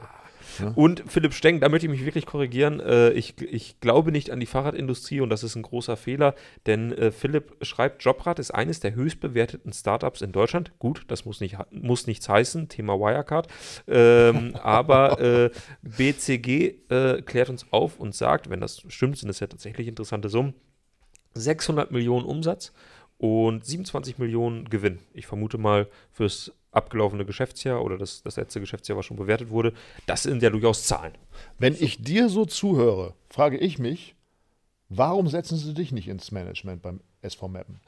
Und Philipp Steng, da möchte ich mich wirklich korrigieren. Äh, ich, ich glaube nicht an die Fahrradindustrie und das ist ein großer Fehler, denn äh, Philipp schreibt, Jobrad ist eines der höchst bewerteten Startups in Deutschland. Gut, das muss, nicht, muss nichts heißen, Thema Wirecard. Ähm, aber äh, BCG äh, klärt uns auf und sagt, wenn das stimmt, sind das ja tatsächlich interessante Summen. 600 Millionen Umsatz und 27 Millionen Gewinn. Ich vermute mal fürs abgelaufene Geschäftsjahr oder das, das letzte Geschäftsjahr, was schon bewertet wurde. Das sind ja durchaus Zahlen. Wenn ich dir so zuhöre, frage ich mich, warum setzen sie dich nicht ins Management beim SV Meppen?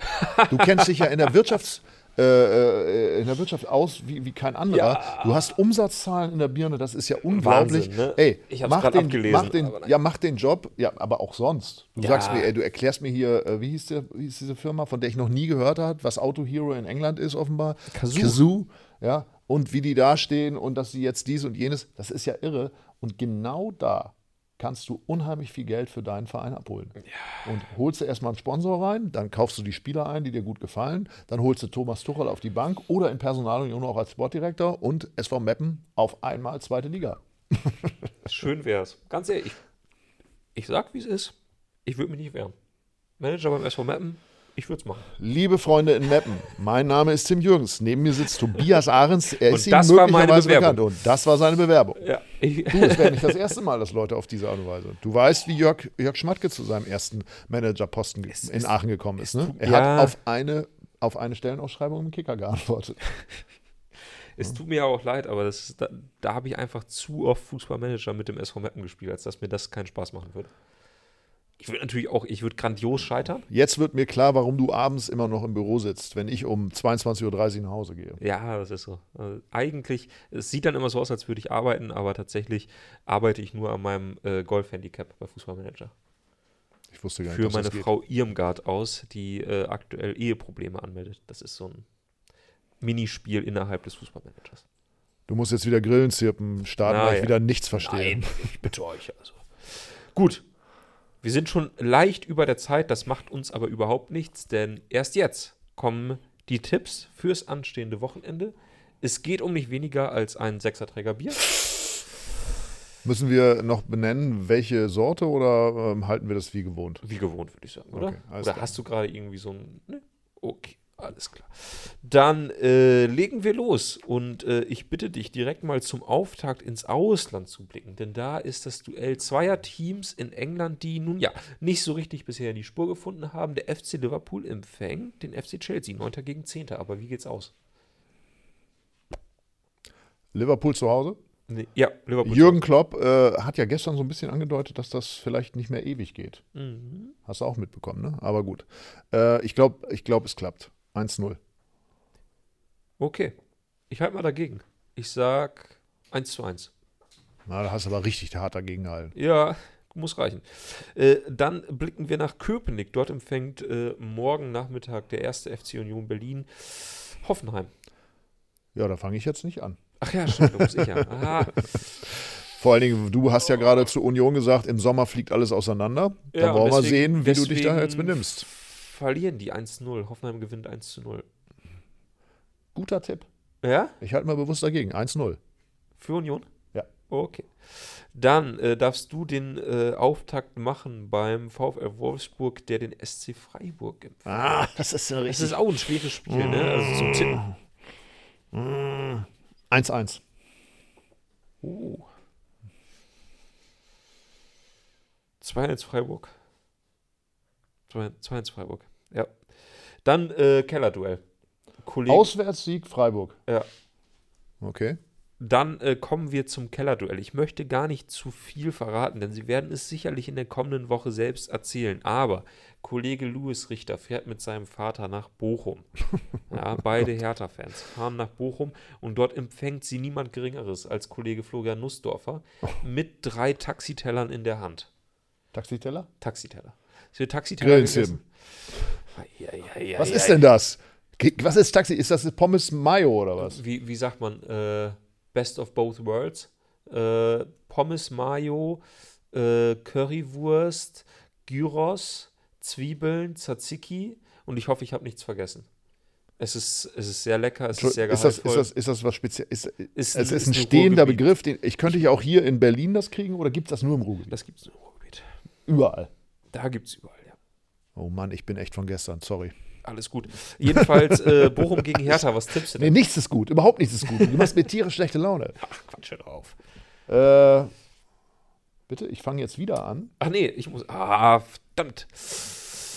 Du kennst dich ja in der Wirtschafts- äh, äh, in der Wirtschaft aus wie, wie kein anderer. Ja. Du hast Umsatzzahlen in der Birne, das ist ja unglaublich. Wahnsinn, ne? Ey, Ich hab's mach den, abgelesen, mach den, ja, mach den Job, ja, aber auch sonst. Du Ja. sagst mir, ey, du erklärst mir hier, äh, wie hieß, der, wie hieß diese Firma, von der ich noch nie gehört habe, was Auto Hero in England ist offenbar. Kazoo. Kazoo, ja, und wie die da stehen und dass sie jetzt dies und jenes, das ist ja irre. Und genau da kannst du unheimlich viel Geld für deinen Verein abholen. Und holst du erstmal einen Sponsor rein, dann kaufst du die Spieler ein, die dir gut gefallen, dann holst du Thomas Tuchel auf die Bank oder in Personalunion auch als Sportdirektor und SV Meppen auf einmal zweite Liga. Schön wär's. Ganz ehrlich, ich, ich sag, wie es ist. Ich würde mich nicht wehren. Manager beim SV Mappen, ich würde es machen. Liebe Freunde in Meppen, mein Name ist Tim Jürgens. Neben mir sitzt Tobias Ahrens. Er Und ist das Ihnen war meine möglicherweise Bewerbung. bekannt. Und das war seine Bewerbung. Ja, ich, Du, es wäre nicht das erste Mal, dass Leute auf diese Art und Weise. Du weißt, wie Jörg, Jörg Schmatke zu seinem ersten Managerposten ge- in es- Aachen gekommen ist. Ne? Er ja. hat auf eine, auf eine Stellenausschreibung im Kicker geantwortet. es tut mir auch leid, aber das ist, da, da habe ich einfach zu oft Fußballmanager mit dem SV Mappen gespielt, als dass mir das keinen Spaß machen würde. Ich würde natürlich auch, ich würde grandios scheitern. Jetzt wird mir klar, warum du abends immer noch im Büro sitzt, wenn ich um 22.30 Uhr nach Hause gehe. Ja, das ist so. Also eigentlich, es sieht dann immer so aus, als würde ich arbeiten, aber tatsächlich arbeite ich nur an meinem äh, Golf-Handicap bei Fußballmanager. Ich wusste gar nicht, Für meine das. Frau Irmgard aus, die äh, aktuell Eheprobleme anmeldet. Das ist so ein Minispiel innerhalb des Fußballmanagers. Du musst jetzt wieder Grillen zirpen, starten, weil ich wieder nichts verstehe. Nein, ich bitte euch also. Gut. Wir sind schon leicht über der Zeit, das macht uns aber überhaupt nichts, denn erst jetzt kommen die Tipps fürs anstehende Wochenende. Es geht um nicht weniger als ein Sechserträger Bier. Müssen wir noch benennen, welche Sorte oder ähm, halten wir das wie gewohnt? Wie gewohnt, würde ich sagen, oder? Okay, oder hast du gerade irgendwie so ein. Ne? Okay, alles klar. Dann äh, legen wir los und äh, ich bitte dich direkt mal zum Auftakt ins Ausland zu blicken, denn da ist das Duell zweier Teams in England, die nun ja nicht so richtig bisher die Spur gefunden haben. Der FC Liverpool empfängt den FC Chelsea, 9. gegen 10. Aber wie geht's aus? Liverpool zu Hause? Nee, ja, Liverpool. Jürgen Klopp äh, hat ja gestern so ein bisschen angedeutet, dass das vielleicht nicht mehr ewig geht. Mhm. Hast du auch mitbekommen, ne? Aber gut. Äh, ich glaube, ich glaub, es klappt. 1-0. Okay, ich halte mal dagegen. Ich sag 1 zu 1. Na, da hast du aber richtig hart dagegen gehalten. Ja, muss reichen. Äh, dann blicken wir nach Köpenick. Dort empfängt äh, morgen Nachmittag der erste FC Union Berlin Hoffenheim. Ja, da fange ich jetzt nicht an. Ach ja, stimmt, da muss ich ja. Ah, Vor allen Dingen, du hast ja gerade zu Union gesagt, im Sommer fliegt alles auseinander. Da Ja, wollen wir sehen, wie du dich da jetzt benimmst. Verlieren die 1-0. Hoffenheim gewinnt 1 zu 0. Guter Tipp. Ja? Ich halte mal bewusst dagegen. 1-0. Für Union? Ja. Okay. Dann äh, darfst du den äh, Auftakt machen beim VfL Wolfsburg, der den SC Freiburg empfiehlt. Ah, das ist ja Das ist auch ein schweres Spiel, ne? Also zum Tippen. 1-1. Uh. 2-1 Freiburg. 2-1 Freiburg. Dann äh, Kellerduell. Kollegen, Auswärtssieg Freiburg. Ja. Okay. Dann äh, kommen wir zum Kellerduell. Ich möchte gar nicht zu viel verraten, denn Sie werden es sicherlich in der kommenden Woche selbst erzählen. Aber Kollege Louis Richter fährt mit seinem Vater nach Bochum. Ja, beide Hertha-Fans fahren nach Bochum und dort empfängt sie niemand Geringeres als Kollege Florian Nussdorfer mit drei Taxitellern in der Hand. Taxiteller? Taxiteller. Es wird Taxiteller Grillen Was ist denn das? Was ist Taxi? Ist das Pommes Mayo oder was? Wie, wie sagt man? Äh, best of both worlds. Äh, Pommes Mayo, äh, Currywurst, Gyros, Zwiebeln, Tzatziki und ich hoffe, ich habe nichts vergessen. Es ist, es ist sehr lecker, es ist sehr Ist das, gehaltvoll. ist, das, ist das was speziell? Ist, Ist es ein- ist ein ist ein stehender Ruhrgebiet. Begriff. Den, ich könnte ja auch hier in Berlin das kriegen oder gibt es das nur im Ruhrgebiet? das gibt es im Ruhrgebiet. Überall. Da gibt es überall. Oh Mann, ich bin echt von gestern, sorry. Alles gut. Jedenfalls äh, Bochum gegen Hertha, was tippst du Nee, denn? nichts ist gut, überhaupt nichts ist gut. Du machst mir tierisch schlechte Laune. Ach, Quatsch, hör drauf. Äh, bitte, ich fange jetzt wieder an. Ach nee, ich muss. Ah, verdammt.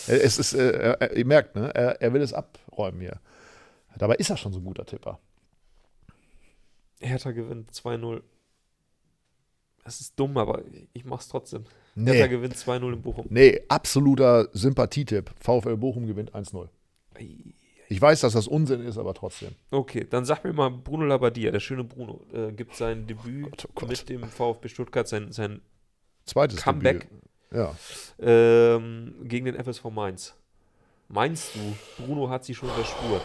Äh, Es ist, äh, er- ihr merkt, ne? Er, er will es abräumen hier. Dabei ist er schon so ein guter Tipper. Hertha gewinnt 2-0. Das ist dumm, aber ich mach's trotzdem. Nee. Hertha gewinnt 2-0 in Bochum. Nee, absoluter Sympathietipp. VfL Bochum gewinnt 1-0. Ei. Ich weiß, dass das Unsinn ist, aber trotzdem. Okay, dann sag mir mal, Bruno Labbadia, der schöne Bruno, äh, gibt sein Debüt Gott, oh Gott. mit dem VfB Stuttgart, sein, sein Zweites Comeback. Ja. ähm, gegen den FSV Mainz. Meinst du, Bruno hat sie schon Spur?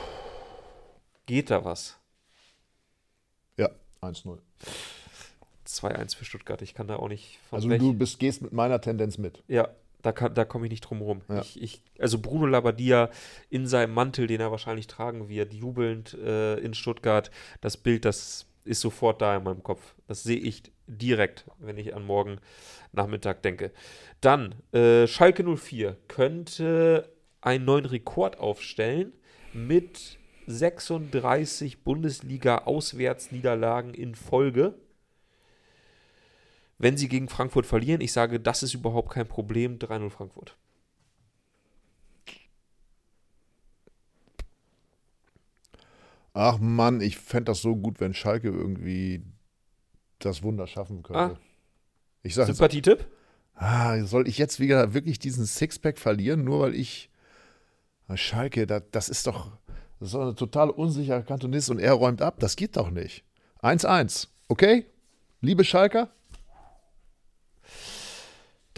Geht da was? Ja, 1-0. 2-1 für Stuttgart, ich kann da auch nicht von Also weg. du bist, gehst mit meiner Tendenz mit. Ja, da, kann- da komme ich nicht drum rum. Ja. Ich, ich, also Bruno Labbadia in seinem Mantel, den er wahrscheinlich tragen wird, jubelnd äh, in Stuttgart, das Bild, das ist sofort da in meinem Kopf. Das sehe ich direkt, wenn ich an morgen Nachmittag denke. Dann, äh, Schalke 04 könnte einen neuen Rekord aufstellen mit 36 Bundesliga-Auswärtsniederlagen in Folge. Wenn sie gegen Frankfurt verlieren, ich sage, das ist überhaupt kein Problem. 3-0 Frankfurt. Ach Mann, ich fände das so gut, wenn Schalke irgendwie das Wunder schaffen könnte. Ah. Ich sage jetzt, Sympathietipp? ah, soll ich jetzt wieder wirklich diesen Sixpack verlieren, nur weil ich Ah, Schalke, da, das ist doch das ist doch eine total unsichere Kantonist und er räumt ab. Das geht doch nicht. 1-1, okay? Liebe Schalker?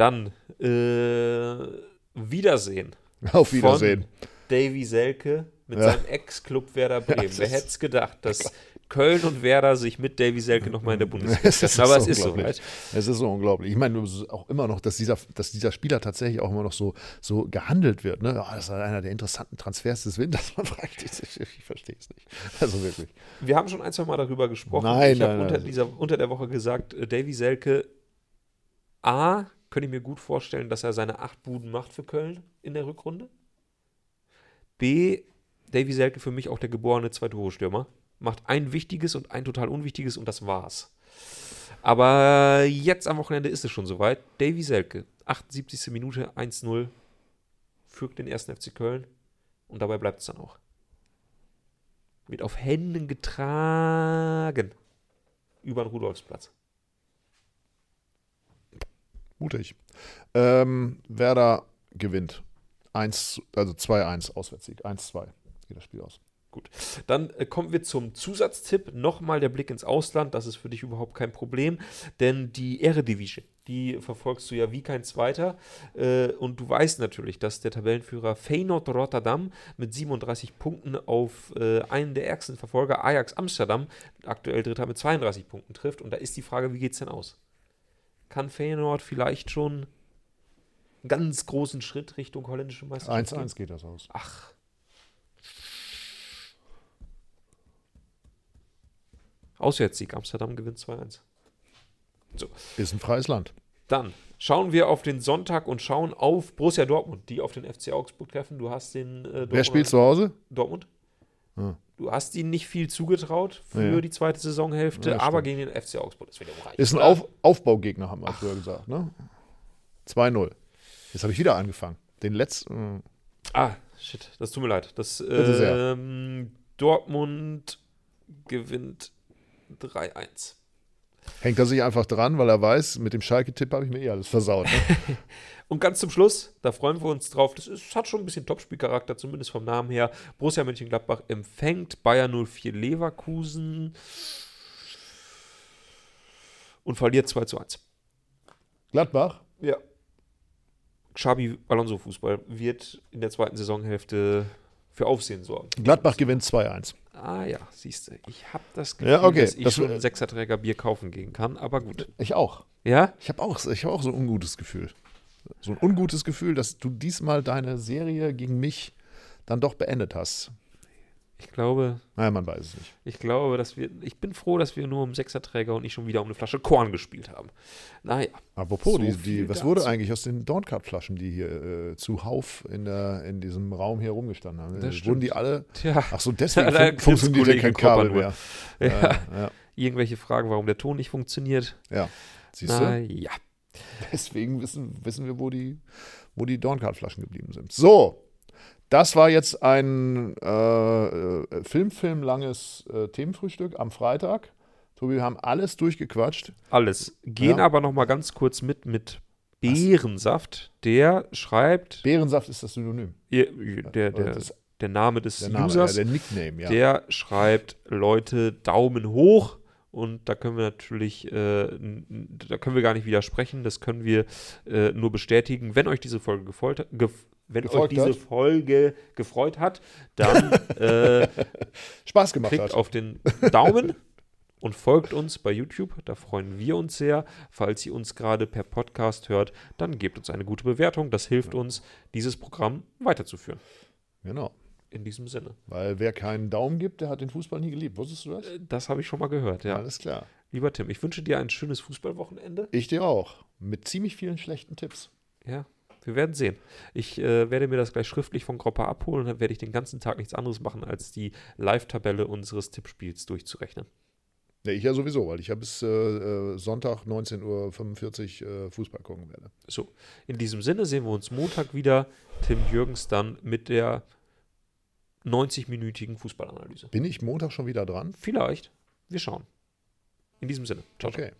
Dann äh, Wiedersehen. Auf Wiedersehen. Von Davy Selke mit Ja. seinem Ex-Club Werder Bremen. das Wer hätte es gedacht, dass Köln und Werder sich mit Davy Selke nochmal in der Bundesliga treffen. Aber es so ist unglaublich. soweit. Es ist so unglaublich. Ich meine, auch immer noch, dass dieser, dass dieser Spieler tatsächlich auch immer noch so, so gehandelt wird. Ne? Ja, das ist einer der interessanten Transfers des Winters. Man fragt sich, ich verstehe es nicht. Also wirklich. Wir haben schon ein, zwei Mal darüber gesprochen. Nein, ich habe unter, dieser, unter der Woche gesagt, äh, Davy Selke, A, könnte ich mir gut vorstellen, dass er seine acht Buden macht für Köln in der Rückrunde. B, Davy Selke für mich auch der geborene Zwei-Tore-Stürmer. Macht ein wichtiges und ein total unwichtiges und das war's. Aber jetzt am Wochenende ist es schon soweit. Davy Selke, 78. Minute, 1-0, führt den ersten FC Köln und dabei bleibt es dann auch. Wird auf Händen getragen über den Rudolfsplatz. Mutig. Ähm, Werder gewinnt. 1, also 2-1 Auswärtssieg. 1-2 geht das Spiel aus. Gut. Dann äh, kommen wir zum Zusatztipp. Nochmal der Blick ins Ausland. Das ist für dich überhaupt kein Problem. Denn die Eredivisie, die verfolgst du ja wie kein zweiter. Äh, und du weißt natürlich, dass der Tabellenführer Feyenoord Rotterdam mit 37 Punkten auf äh, einen der ärgsten Verfolger Ajax Amsterdam, aktuell Dritter mit 32 Punkten trifft. Und da ist die Frage, wie geht es denn aus? Kann Feyenoord vielleicht schon einen ganz großen Schritt Richtung holländische Meisterschaft gehen? 1-1 geht das aus. Ach. Auswärtssieg. Amsterdam gewinnt 2-1. Ist ein freies Land. Dann schauen wir auf den Sonntag und schauen auf Borussia Dortmund, die auf den FC Augsburg treffen. Du hast den äh, Wer spielt zu Hause? Dortmund. Ah. Du hast ihnen nicht viel zugetraut für Ja. die zweite Saisonhälfte, Ja, aber gegen den FC Augsburg. Das wird ja reich, Ist ein? Auf Aufbaugegner, haben wir früher gesagt. Ne? 2-0. Jetzt habe ich wieder angefangen. Den letzten. Ah, shit, das tut mir leid. Das, Bitte sehr. ähm, Dortmund gewinnt 3-1. Hängt er sich einfach dran, weil er weiß, mit dem Schalke-Tipp habe ich mir eh alles versaut. Ne? Und ganz zum Schluss, da freuen wir uns drauf, das ist, hat schon ein bisschen Topspielcharakter, zumindest vom Namen her. Borussia Mönchengladbach empfängt Bayern 04 Leverkusen und verliert 2 zu 1. Gladbach? Ja. Xabi Alonso Fußball wird in der zweiten Saisonhälfte für Aufsehen sorgen. Gladbach gewinnt 2-1. Ah ja, siehst du, ich habe das Gefühl, Ja, okay, dass ich das- schon einen Sechserträger Bier kaufen gehen kann, aber gut. Ich auch. Ja? Ich habe auch, ich hab auch so ein ungutes Gefühl. So ein ungutes Gefühl, dass du diesmal deine Serie gegen mich dann doch beendet hast. Ich glaube, Naja, man weiß es nicht. ich glaube, dass wir, ich bin froh, dass wir nur um Sechserträger und nicht schon wieder um eine Flasche Korn gespielt haben. Naja, Apropos, So die, die, was dazu. wurde eigentlich aus den Dorncard-Flaschen, die hier äh, zuhauf in, der, in diesem Raum hier rumgestanden haben? Das Äh. Wurden die alle. tja, Ach so, deswegen fun funktioniert ja kein Kabel mehr. ja. Ja, ja, irgendwelche Fragen, warum der Ton nicht funktioniert. ja. Siehst du? Naja, Deswegen wissen, wissen wir, wo die, wo die Dorncard-Flaschen geblieben sind. So, das war jetzt ein äh, äh, filmfilmlanges äh, Themenfrühstück am Freitag. Tobi, wir haben alles durchgequatscht. alles. Gehen Ja. aber noch mal ganz kurz mit mit Beerensaft. Der schreibt, Beerensaft ist das Synonym. der, der, das- der Name des Der Name, Users, ja, der Nickname, ja. der schreibt, Leute, Daumen hoch. Und da können wir natürlich, äh, da können wir gar nicht widersprechen. Das können wir äh, nur bestätigen. Wenn euch diese Folge gefolgt, gef wenn euch diese hat. Folge gefreut hat, dann äh, Spaß gemacht klickt hat. auf den Daumen und folgt uns bei YouTube. Da freuen wir uns sehr. Falls ihr uns gerade per Podcast hört, dann gebt uns eine gute Bewertung. Das hilft uns, dieses Programm weiterzuführen. Genau. In diesem Sinne. Weil wer keinen Daumen gibt, der hat den Fußball nie geliebt. Wusstest du das? Äh, Das habe ich schon mal gehört, ja. Alles klar. Lieber Tim, ich wünsche dir ein schönes Fußballwochenende. Ich dir auch. Mit ziemlich vielen schlechten Tipps. Ja, wir werden sehen. Ich äh, werde mir das gleich schriftlich von Gropper abholen und dann werde ich den ganzen Tag nichts anderes machen, als die Live-Tabelle unseres Tippspiels durchzurechnen. Ja, ich ja sowieso, weil ich ja bis äh, äh, Sonntag 19.45 Uhr äh, Fußball gucken werde. So, in diesem Sinne sehen wir uns Montag wieder. Tim Jürgens dann mit der 90-minütigen Fußballanalyse. Bin ich Montag schon wieder dran? Vielleicht. Wir schauen. In diesem Sinne. Ciao, ciao. Okay.